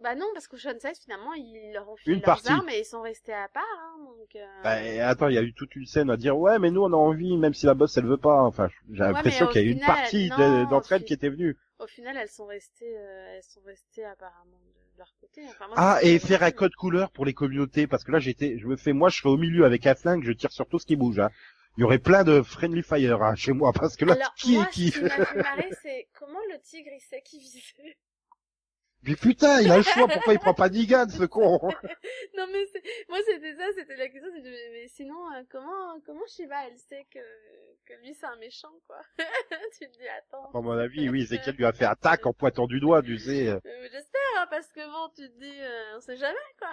Speaker 2: Bah non, parce qu'Oceanside, finalement, ils leur ont filé
Speaker 1: Une
Speaker 2: leurs
Speaker 1: partie.
Speaker 2: armes et ils sont restés à part. Hein, donc. euh,
Speaker 1: Bah, et attends, il y a eu toute une scène à dire ouais, mais nous on a envie, même si la boss elle veut pas. Enfin, j'ai
Speaker 2: Ouais,
Speaker 1: l'impression qu'il y a eu une partie d'entre elles qui était venue.
Speaker 2: Au final, elles sont restées, euh, elles sont restées apparemment de leur côté. Enfin, moi,
Speaker 1: Ah, et
Speaker 2: que
Speaker 1: faire un code couleur pour les communautés, parce que là j'étais, je me fais, moi je serai au milieu avec un flingue, je tire sur tout ce qui bouge. Hein. Il y aurait plein de friendly fire hein, chez moi, parce que là,
Speaker 2: Alors,
Speaker 1: qui
Speaker 2: moi,
Speaker 1: est qui
Speaker 2: ce qui m'a fait marrer, c'est comment le tigre, il sait qui visait.
Speaker 1: Mais putain, il a le choix, pourquoi il prend pas Negan, ce con
Speaker 2: non, mais moi, c'était ça, c'était la question, de- mais sinon, euh, comment, comment Shiva, elle sait que, que lui, c'est un méchant, quoi? tu te dis, attends.
Speaker 1: À mon avis, oui, c'est qu'elle lui a fait attaque en pointant du doigt, tu sais.
Speaker 2: Euh, J'espère, hein, parce que bon, tu te dis, euh, on sait jamais, quoi.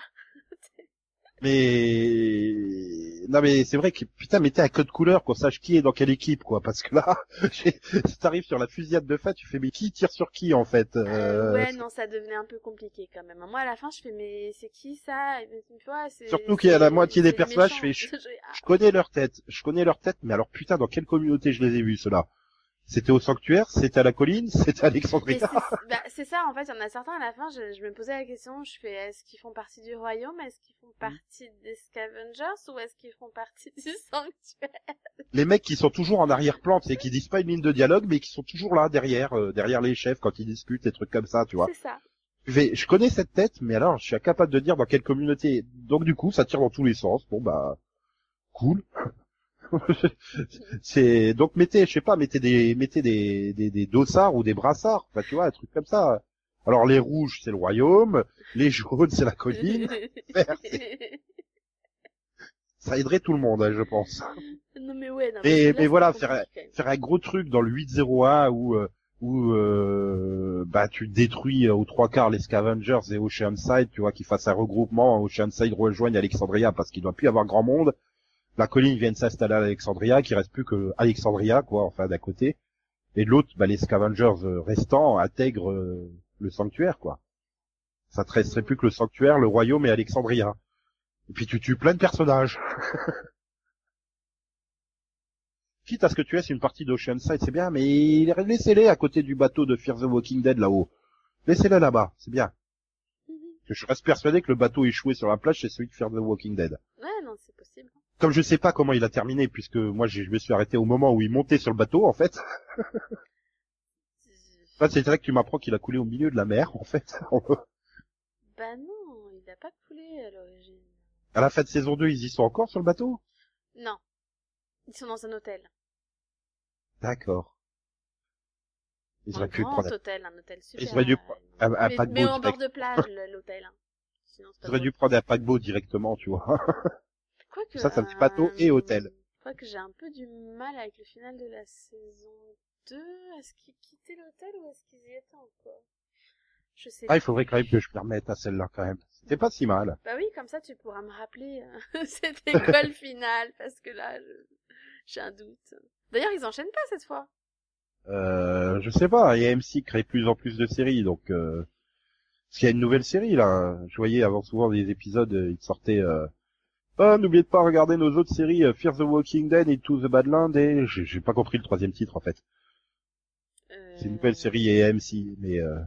Speaker 1: Mais non mais c'est vrai que putain mettez un code couleur qu'on sache qui est dans quelle équipe quoi parce que là si t'arrives sur la fusillade de fin tu fais mais qui tire sur qui en fait
Speaker 2: Euh,
Speaker 1: euh,
Speaker 2: ouais, non, ça devenait un peu compliqué quand même. Moi, à la fin, je fais, mais c'est qui ça? Tu vois,
Speaker 1: Surtout qu'il y a la moitié des personnages, je fais,
Speaker 2: Je- ah,
Speaker 1: je connais leur tête je connais leur tête mais alors putain dans quelle communauté je les ai vus ceux-là? C'était au sanctuaire c'était à la colline c'était à Alexandria.
Speaker 2: c'est bah, c'est ça, en fait, il y en a certains à la fin, je, je me posais la question, je fais, est-ce qu'ils font partie du royaume, est-ce qu'ils font partie des scavengers, ou est-ce qu'ils font partie du sanctuaire?
Speaker 1: Les mecs qui sont toujours en arrière-plan c'est qui disent pas une ligne de dialogue mais qui sont toujours là derrière euh, derrière les chefs quand ils discutent des trucs comme ça tu vois.
Speaker 2: C'est ça.
Speaker 1: je, je connais cette tête mais alors je suis incapable de dire dans quelle communauté. Donc du coup ça tire dans tous les sens. Bon bah cool c'est donc mettez je sais pas mettez des mettez des, des des dossards ou des brassards. Enfin tu vois un truc comme ça. Alors les rouges c'est le royaume. Les jaunes c'est la colline. Vert, ça aiderait tout le monde hein, je pense.
Speaker 2: Non mais ouais, non,
Speaker 1: Mais- mais voilà, faire-
Speaker 2: même.
Speaker 1: faire un gros truc dans le 801 où euh, où euh, bah tu détruis euh, aux trois quarts les Scavengers et Oceanside, tu vois, qu'ils fassent un regroupement, Oceanside rejoigne Alexandria parce qu'il doit plus y avoir grand monde. La colline vient de s'installer à Alexandria, qu'il reste plus que Alexandria, quoi, enfin d'à côté. Et l'autre, bah, les scavengers euh, restants intègrent euh, le sanctuaire, quoi. Ça te resterait plus que le sanctuaire, le royaume et Alexandria. Et puis tu tues plein de personnages. Quitte à ce que tu laisses une partie d'Oceanside, c'est bien, mais laissez-les à côté du bateau de Fear the Walking Dead là-haut. Laissez-les là-bas, c'est bien. Je reste persuadé que le bateau échoué sur la plage, c'est celui de Fear the Walking Dead.
Speaker 2: Ouais, non, c'est possible.
Speaker 1: Comme je sais pas comment il a terminé, puisque moi je me suis arrêté au moment où il montait sur le bateau, en fait. Enfin, c'est vrai que tu m'apprends qu'il a coulé au milieu de la mer, en fait.
Speaker 2: bah non, il a pas coulé à l'origine.
Speaker 1: À la fin de saison 2, ils y sont encore sur le bateau?
Speaker 2: Non. Ils sont dans un hôtel.
Speaker 1: D'accord. Ils auraient pu prendre
Speaker 2: hôtel, un hôtel super.
Speaker 1: Ils auraient dû prendre un, un
Speaker 2: mais,
Speaker 1: paquebot
Speaker 2: mais en
Speaker 1: direct.
Speaker 2: bord de plage, l'hôtel. hein.
Speaker 1: Ils auraient dû prendre un paquebot directement, tu vois.
Speaker 2: Quoique,
Speaker 1: Ça, ça fait bateau et hôtel.
Speaker 2: Quoique j'ai un peu du mal avec le final de la saison 2. Est-ce qu'ils quittaient l'hôtel ou est-ce qu'ils y étaient encore? Je sais
Speaker 1: Ah, il faudrait quand même que je me remette à celle-là quand même. C'était pas si mal.
Speaker 2: Bah oui, comme ça tu pourras me rappeler euh, c'était quoi le final, parce que là, je- j'ai un doute. D'ailleurs, ils enchaînent pas cette fois.
Speaker 1: Euh, je sais pas, et AMC crée plus en plus de séries, donc euh... parce qu'il y a une nouvelle série là. Je voyais avant souvent des épisodes, euh, ils sortaient. Euh... Ah, n'oubliez de pas regarder nos autres séries, euh, Fear the Walking Dead et To the Badland, et j'ai pas compris le troisième titre en fait.
Speaker 2: Euh,
Speaker 1: C'est une nouvelle série et AMC, mais euh...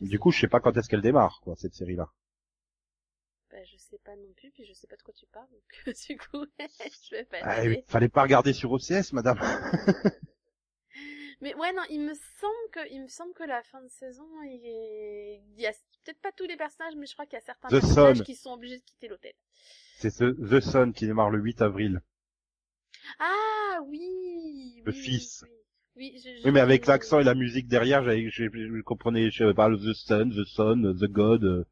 Speaker 1: du coup, je sais pas quand est-ce qu'elle démarre, quoi, cette série-là.
Speaker 2: Bah, je sais pas non plus, puis je sais pas de quoi tu parles, donc du coup, je vais pas
Speaker 1: Ah, fallait pas regarder sur OCS, madame.
Speaker 2: Mais ouais, non, il me semble que, il me semble que la fin de saison, il, est- il y a peut-être pas tous les personnages, mais je crois qu'il y a certains
Speaker 1: The
Speaker 2: personnages
Speaker 1: Sun.
Speaker 2: qui sont obligés de quitter l'hôtel.
Speaker 1: C'est ce The Sun qui démarre le 8 avril.
Speaker 2: Ah oui,
Speaker 1: Le
Speaker 2: oui,
Speaker 1: fils.
Speaker 2: Oui, oui, je, je-
Speaker 1: Oui, mais avec l'accent et la musique derrière, j'avais, je, je comprenais, je sais pas, The Sun, The Sun, The God. euh,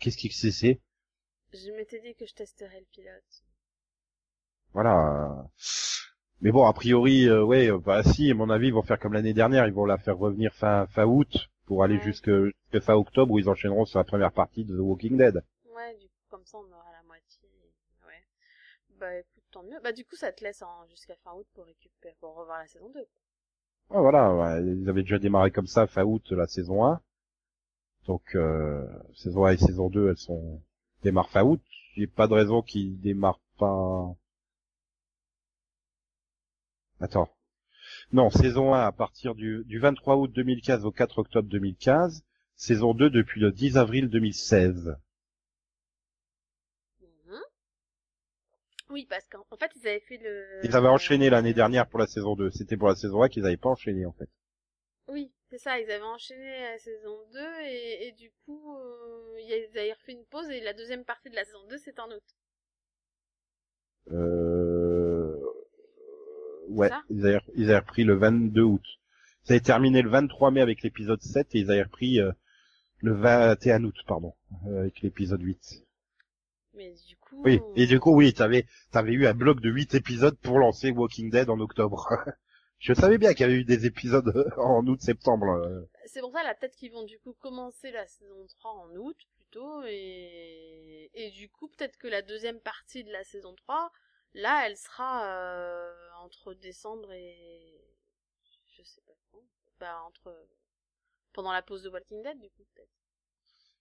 Speaker 1: Qu'est-ce que c'est, c'est?
Speaker 2: Je m'étais dit que je testerais le pilote.
Speaker 1: Voilà. Mais bon, a priori, euh, ouais, euh, bah si, à mon avis, ils vont faire comme l'année dernière, ils vont la faire revenir fin fin août pour aller
Speaker 2: Ouais.
Speaker 1: jusque, jusque fin octobre où ils enchaîneront sur la première partie de The Walking Dead.
Speaker 2: Ouais, du coup, comme ça, on aura la moitié. Ouais. Bah écoute, tant mieux. Bah du coup, ça te laisse en... jusqu'à fin août pour récupérer, pour revoir la saison 2.
Speaker 1: Ah, voilà, ouais, ils avaient déjà démarré comme ça fin août la saison 1. Donc euh, saison 1 et saison 2, elles sont démarrent fin août. J'ai pas de raison qu'ils démarrent pas. Attends. Non, saison 1 à partir du, du 23 août 2015 au 4 octobre 2015. Saison 2 depuis le 10 avril 2016.
Speaker 2: Mhm. Oui, parce qu'en en fait, ils avaient fait le...
Speaker 1: Ils avaient enchaîné l'année dernière pour la saison 2. C'était pour la saison 1 qu'ils avaient pas enchaîné en fait.
Speaker 2: Oui, c'est ça, ils avaient enchaîné la saison 2 et, et du coup, euh, ils avaient refait une pause et la deuxième partie de la saison 2, c'est en août.
Speaker 1: Euh... Ouais, ils avaient, ils avaient repris le 22 août. Ça avait terminé le 23 mai avec l'épisode 7 et ils avaient repris euh, le 21 août, pardon, euh, avec l'épisode 8.
Speaker 2: Mais du coup...
Speaker 1: Oui, et du coup, oui, t'avais, t'avais eu un bloc de 8 épisodes pour lancer Walking Dead en octobre. Je savais bien qu'il y avait eu des épisodes en août-septembre. euh.
Speaker 2: C'est pour ça, là, peut-être qu'ils vont du coup commencer la saison 3 en août, plutôt, et, et du coup, peut-être que la deuxième partie de la saison 3, là, elle sera euh, entre décembre et... Je sais pas quand. Bah, entre... Pendant la pause de Walking Dead, du coup, peut-être.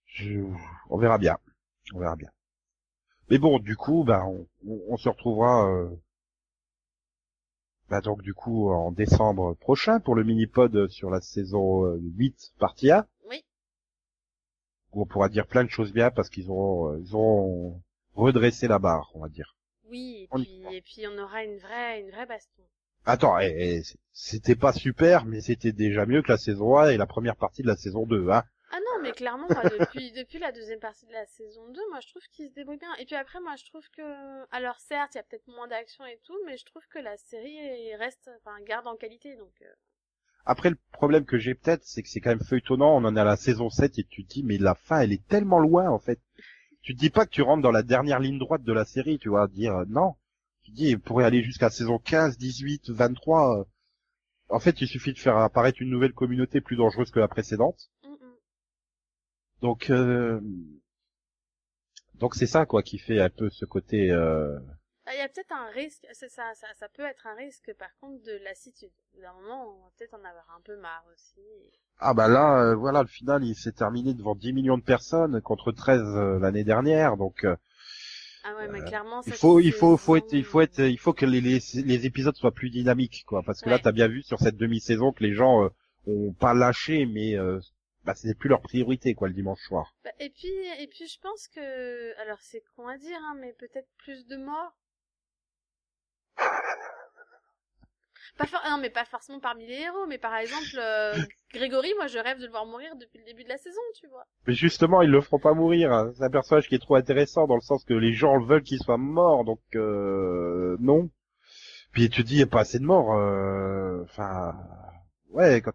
Speaker 1: Je... On verra bien. On verra bien. Mais bon, du coup, bah, on, on- on se retrouvera, euh, bah, donc, du coup, en décembre prochain pour le mini-pod sur la saison euh, 8, partie A,
Speaker 2: Oui,
Speaker 1: où on pourra dire plein de choses bien parce qu'ils auront, euh, ils auront redressé la barre, on va dire.
Speaker 2: Oui, et
Speaker 1: On
Speaker 2: puis, et puis on aura une vraie, une vraie baston.
Speaker 1: Attends, eh, eh, c'était pas super, mais c'était déjà mieux que la saison 1 et la première partie de la saison 2, hein.
Speaker 2: Ah non, mais clairement, moi, depuis, depuis la deuxième partie de la saison 2, moi, je trouve qu'il se débrouille bien. Et puis après, moi, je trouve que... Alors, certes, il y a peut-être moins d'action et tout, mais je trouve que la série reste... Enfin, garde en qualité, donc... euh,
Speaker 1: Après, le problème que j'ai peut-être, c'est que c'est quand même feuilletonnant. On en est à la saison 7 et tu te dis, mais la fin, elle est tellement loin, en fait. Tu te dis pas que tu rentres dans la dernière ligne droite de la série, tu vois, dire, euh, non. Tu te dis, il pourrait aller jusqu'à saison 15, 18, 23. euh. En fait, il suffit de faire apparaître une nouvelle communauté plus dangereuse que la précédente. Donc, euh, donc c'est ça, quoi, qui fait un peu ce côté, euh,
Speaker 2: Il y a peut-être un risque, c'est ça, ça, ça peut être un risque par contre de lassitude. D'un moment, on va peut-être en avoir un peu marre aussi.
Speaker 1: Ah bah là, euh, voilà, le final, il s'est terminé devant 10 millions de personnes contre 13 euh, l'année dernière, donc euh,
Speaker 2: Ah ouais, mais clairement,
Speaker 1: il faut, il faut, faut être, il faut être, il faut que les, les, les épisodes soient plus dynamiques, quoi, parce que là, t'as bien vu sur cette demi-saison que les gens euh, ont pas lâché, mais euh, bah, c'était plus leur priorité, quoi, le dimanche soir.
Speaker 2: Bah, et puis, et puis, je pense que, alors c'est con à dire, hein, mais peut-être plus de morts. Pas for- non, mais pas forcément parmi les héros, mais par exemple, euh, Grégory, moi je rêve de le voir mourir depuis le début de la saison, tu vois.
Speaker 1: Mais justement, ils le feront pas mourir. hein. C'est un personnage qui est trop intéressant dans le sens que les gens veulent qu'il soit mort, donc euh, non. Puis tu dis, il y a pas assez de morts. euh, Enfin, ouais, quand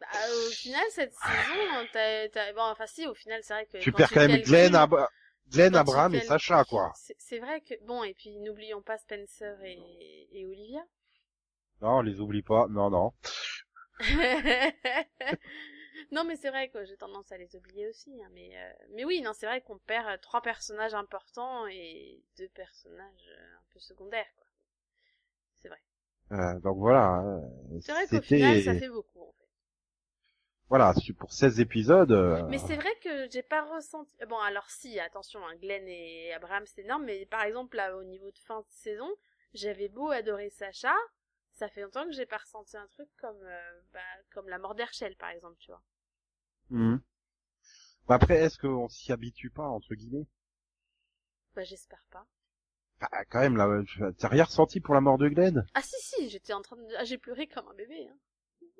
Speaker 2: Bah, au final, cette saison, t'as, t'as, bon, enfin si, au final, c'est vrai que
Speaker 1: tu perds quand même Glenn, Ab- Glenn, Abraham et Sacha, quoi.
Speaker 2: C'est, c'est vrai que, bon, et puis n'oublions pas Spencer et, et Olivia.
Speaker 1: Non, on les oublie pas. Non, non.
Speaker 2: non, mais c'est vrai que j'ai tendance à les oublier aussi. hein, mais, euh, mais oui, non, c'est vrai qu'on perd euh, trois personnages importants et deux personnages euh, un peu secondaires. Quoi. C'est vrai.
Speaker 1: Euh, donc voilà. hein.
Speaker 2: C'est vrai qu'au final, ça fait beaucoup. En fait.
Speaker 1: voilà, pour 16 épisodes. euh,
Speaker 2: Mais c'est vrai que j'ai pas ressenti. Bon, alors si, attention, hein, Glenn et Abraham, c'est énorme. Mais par exemple, là, au niveau de fin de saison, j'avais beau adorer Sacha. Ça fait longtemps que j'ai pas ressenti un truc comme, euh, bah, comme la mort d'Herschel, par exemple, tu vois.
Speaker 1: mhm. Bah, Après, est-ce qu'on s'y habitue pas entre guillemets?
Speaker 2: Bah, j'espère pas.
Speaker 1: Bah, Quand même, là, t'as rien ressenti pour la mort de Glenn?
Speaker 2: Ah si si, j'étais en train de... Ah, j'ai pleuré comme un bébé. Hein.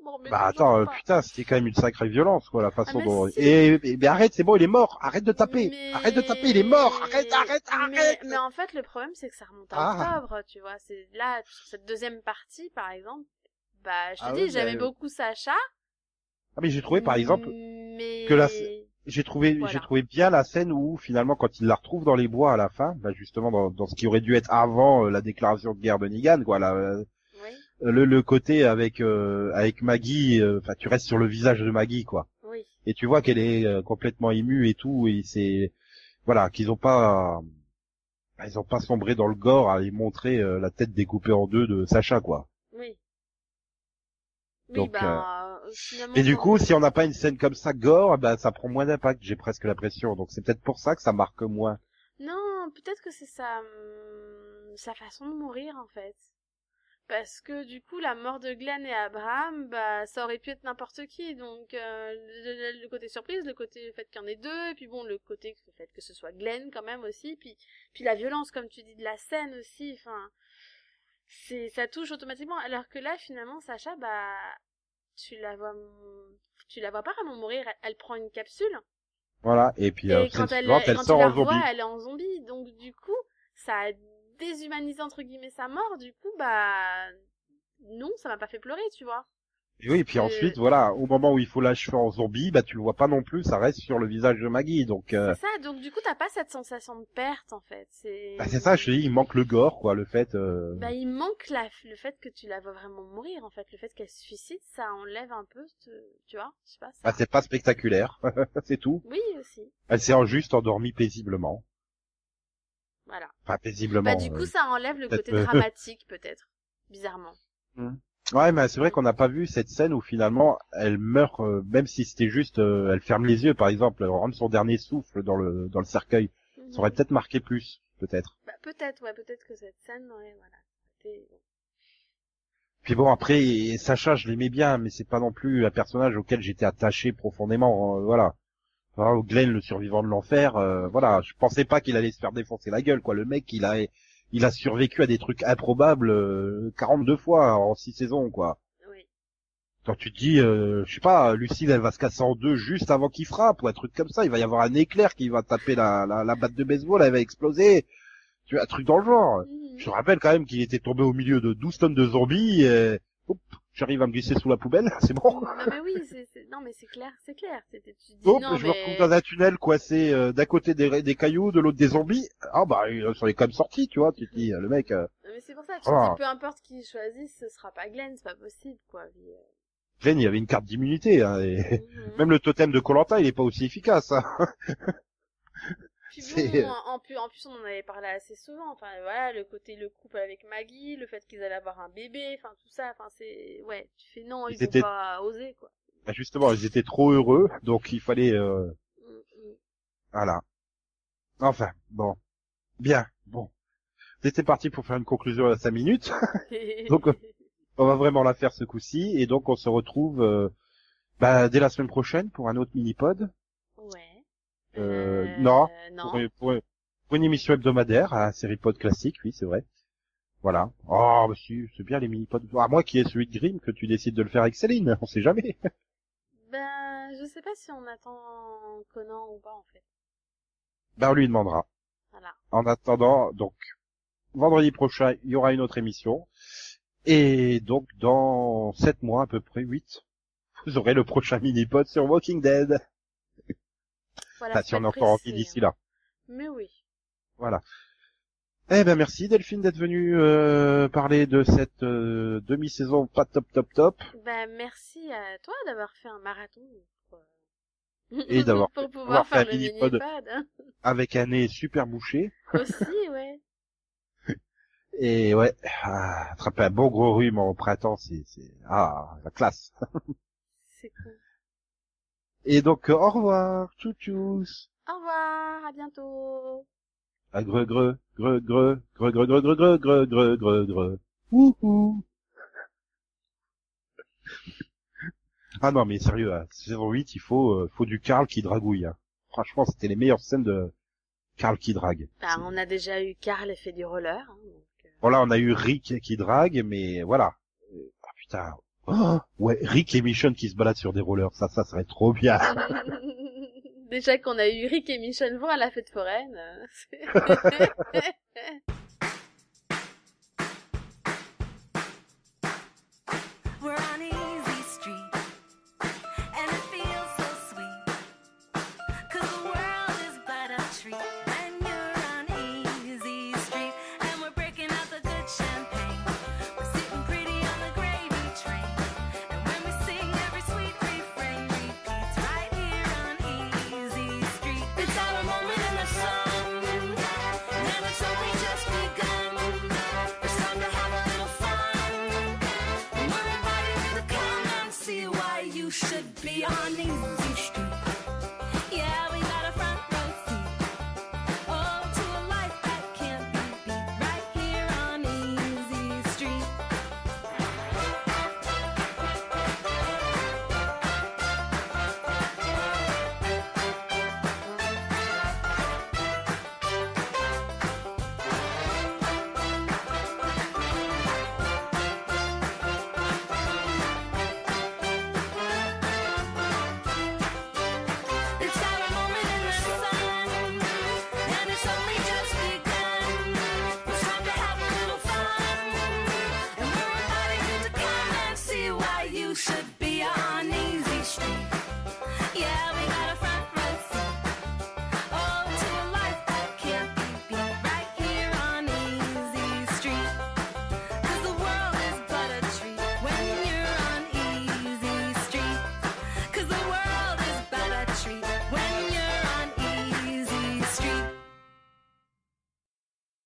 Speaker 2: Bon, mais
Speaker 1: Bah attends, putain, c'était quand même une sacrée violence, quoi, la façon
Speaker 2: mais
Speaker 1: dont... Et, et- mais arrête, c'est bon, il est mort. Arrête de taper.
Speaker 2: Mais-
Speaker 1: Arrête de taper, il est mort. Arrête, arrête, arrête.
Speaker 2: mais en fait, le problème, c'est que ça remonte à
Speaker 1: Ah.
Speaker 2: octobre, tu vois. C'est là, sur cette deuxième partie, par exemple. Bah, je te
Speaker 1: Ah
Speaker 2: dis, j'aimais
Speaker 1: mais-
Speaker 2: beaucoup Sacha.
Speaker 1: Ah mais j'ai trouvé, par exemple,
Speaker 2: mais...
Speaker 1: que la- j'ai trouvé,
Speaker 2: Voilà.
Speaker 1: j'ai trouvé bien la scène où finalement, quand il la retrouve dans les bois à la fin, bah justement dans, dans ce qui aurait dû être avant euh, la déclaration de guerre de Negan, quoi, là,
Speaker 2: Oui,
Speaker 1: le, le côté avec euh, avec Maggie, euh, enfin tu restes sur le visage de Maggie, quoi.
Speaker 2: oui.
Speaker 1: Et tu vois qu'elle est euh, complètement émue et tout, et c'est voilà qu'ils ont pas ils ont pas sombré dans le gore à aller montrer euh, la tête découpée en deux de Sacha, quoi.
Speaker 2: Oui. Oui,
Speaker 1: Donc,
Speaker 2: bah, euh,
Speaker 1: Et du coup, si on n'a pas une scène comme ça gore, bah ça prend moins d'impact, j'ai presque l'impression. Donc c'est peut-être pour ça que ça marque moins.
Speaker 2: Non, peut-être que c'est sa, hum, sa façon de mourir, en fait. Parce que du coup, la mort de Glenn et Abraham, bah, ça aurait pu être n'importe qui. Donc, euh, le, le côté surprise, le côté le fait qu'il y en ait deux, et puis bon, le côté le fait que ce soit Glenn quand même aussi, puis puis la violence, comme tu dis, de la scène aussi. Enfin, c'est ça touche automatiquement. Alors que là, finalement, Sacha, bah, tu la vois, tu la vois pas vraiment mourir. Elle, elle prend une capsule.
Speaker 1: Voilà. Et puis euh,
Speaker 2: Et quand elle,
Speaker 1: suivante, elle
Speaker 2: quand
Speaker 1: sort en zombie.
Speaker 2: elle est en zombie. Donc du coup, ça a déshumanisé entre guillemets sa mort. Du coup, bah non, ça m'a pas fait pleurer, tu vois.
Speaker 1: Et oui, et puis ensuite, voilà, au moment où il faut l'achever en zombie, bah tu le vois pas non plus, ça reste sur le visage de Maggie. Donc euh,
Speaker 2: C'est ça. Donc du coup, t'as pas cette sensation de perte en fait. C'est.
Speaker 1: bah, c'est ça, je te dis, il manque le gore, quoi, le fait. euh,
Speaker 2: Bah il manque la, le fait que tu la vois vraiment mourir en fait, le fait qu'elle se suicide, ça enlève un peu, ce- tu vois, je sais pas. ça-
Speaker 1: bah, c'est pas spectaculaire, c'est tout.
Speaker 2: Oui aussi,
Speaker 1: Elle s'est en juste endormie paisiblement.
Speaker 2: Voilà.
Speaker 1: Enfin paisiblement.
Speaker 2: Bah du
Speaker 1: euh.
Speaker 2: coup, ça enlève le côté
Speaker 1: euh,
Speaker 2: dramatique peut-être, bizarrement.
Speaker 1: Ouais, mais c'est vrai qu'on n'a pas vu cette scène où finalement elle meurt, euh, même si c'était juste, euh, elle ferme les yeux, par exemple, elle rend son dernier souffle dans le dans le cercueil. Ça aurait
Speaker 2: Mhm.
Speaker 1: peut-être marqué plus, peut-être.
Speaker 2: Bah, peut-être, ouais, peut-être que cette scène, ouais, voilà. c'était-
Speaker 1: Puis bon, après, Sacha, je l'aimais bien, mais c'est pas non plus un personnage auquel j'étais attaché profondément, euh, voilà. Au Glenn, le survivant de l'enfer, euh, voilà, je pensais pas qu'il allait se faire défoncer la gueule, quoi. Le mec, il a, il a survécu à des trucs improbables euh, 42 fois en 6 saisons, quoi.
Speaker 2: Oui.
Speaker 1: Quand tu te dis, euh, je sais pas, Lucille, elle va se casser en deux juste avant qu'il frappe, ou un truc comme ça, il va y avoir un éclair qui va taper la, la, la batte de baseball, elle va exploser. Tu vois, un truc dans le genre.
Speaker 2: Mhm.
Speaker 1: Je te rappelle quand même qu'il était tombé au milieu de 12 tonnes de zombies, et j'arrive à me glisser sous la poubelle, c'est bon.
Speaker 2: Non mais oui, c'est, c'est- non mais c'est clair, c'est clair. C'était, tu te dis
Speaker 1: Hop,
Speaker 2: non
Speaker 1: je me
Speaker 2: mais.
Speaker 1: retrouve dans un tunnel coincé euh, d'un côté des, des cailloux, de l'autre des zombies. Ah bah, il s'en est quand même sorti, tu vois, tu te dis, le mec... euh,
Speaker 2: Non, mais c'est pour ça, tu
Speaker 1: Ah.
Speaker 2: dis peu importe qui choisisse, ce sera pas Glenn, c'est pas possible quoi. Euh,
Speaker 1: Glenn, il avait une carte d'immunité, hein, et...
Speaker 2: mhm.
Speaker 1: Même le totem de Colanta, il est pas aussi efficace. Hein.
Speaker 2: Puis bon, en plus, en plus, on en avait parlé assez souvent. Enfin, voilà, le côté le couple avec Maggie, le fait qu'ils allaient avoir un bébé, enfin tout ça. Enfin, c'est ouais, tu fais non, ils,
Speaker 1: Ils étaient-
Speaker 2: pas oser quoi.
Speaker 1: Bah, justement, ils étaient trop heureux, donc il fallait, euh,
Speaker 2: Mm, mm.
Speaker 1: voilà. Enfin, bon, bien, bon. C'était parti pour faire une conclusion à 5 minutes. Donc, euh, On va vraiment la faire ce coup-ci, et donc on se retrouve euh, bah, dès la semaine prochaine pour un autre mini-pod.
Speaker 2: Ouais.
Speaker 1: Euh, non,
Speaker 2: non.
Speaker 1: Pour, pour- pour une émission hebdomadaire, un série pod classique, oui, c'est vrai. Voilà. Oh, bah si, c'est bien les mini-pods. À moi qui est celui de Grimm, que tu décides de le faire avec Céline, on sait jamais.
Speaker 2: Ben, je sais pas si on attend Conan ou pas en fait.
Speaker 1: Bah, on lui demandera.
Speaker 2: Voilà.
Speaker 1: En attendant, donc, vendredi prochain, il y aura une autre émission. Et donc, dans 7 mois, à peu près 8, vous aurez le prochain mini-pod sur Walking Dead.
Speaker 2: Voilà.
Speaker 1: Enfin, si on a encore envie
Speaker 2: précis,
Speaker 1: d'ici là.
Speaker 2: Mais oui.
Speaker 1: Voilà. Eh ben merci Delphine d'être venue euh, parler de cette euh, demi-saison pas top top top.
Speaker 2: Ben, merci à toi d'avoir fait un marathon. Pour, euh,
Speaker 1: Et d'avoir
Speaker 2: pour pouvoir faire
Speaker 1: un
Speaker 2: le
Speaker 1: mini-pod.
Speaker 2: hein.
Speaker 1: avec un nez super bouché.
Speaker 2: Aussi, ouais.
Speaker 1: Et ouais, ah, attraper un bon gros rhume en printemps, c'est, c'est, ah, la classe.
Speaker 2: C'est cool.
Speaker 1: Et donc, euh, au revoir, tchou tchous.
Speaker 2: Au revoir, à bientôt.
Speaker 1: Ah, greu, greu, greu, greu, greu, greu, greu, greu, greu, greu, greu, greu, greu. Wouhou. Ah non, mais sérieux, à saison 8, il faut, euh, faut du Karl qui dragouille, hein. Franchement, c'était les meilleures scènes de Karl qui drague.
Speaker 2: Ben, on a déjà eu Karl fait du roller. Hein, donc, euh.
Speaker 1: Bon là, on a eu Rick qui drague, mais voilà. Euh, Ah putain. Oh, ouais, Rick et Michonne qui se baladent sur des rollers, ça, ça serait trop bien.
Speaker 2: Déjà qu'on a eu Rick et Michel vont à la fête foraine. euh,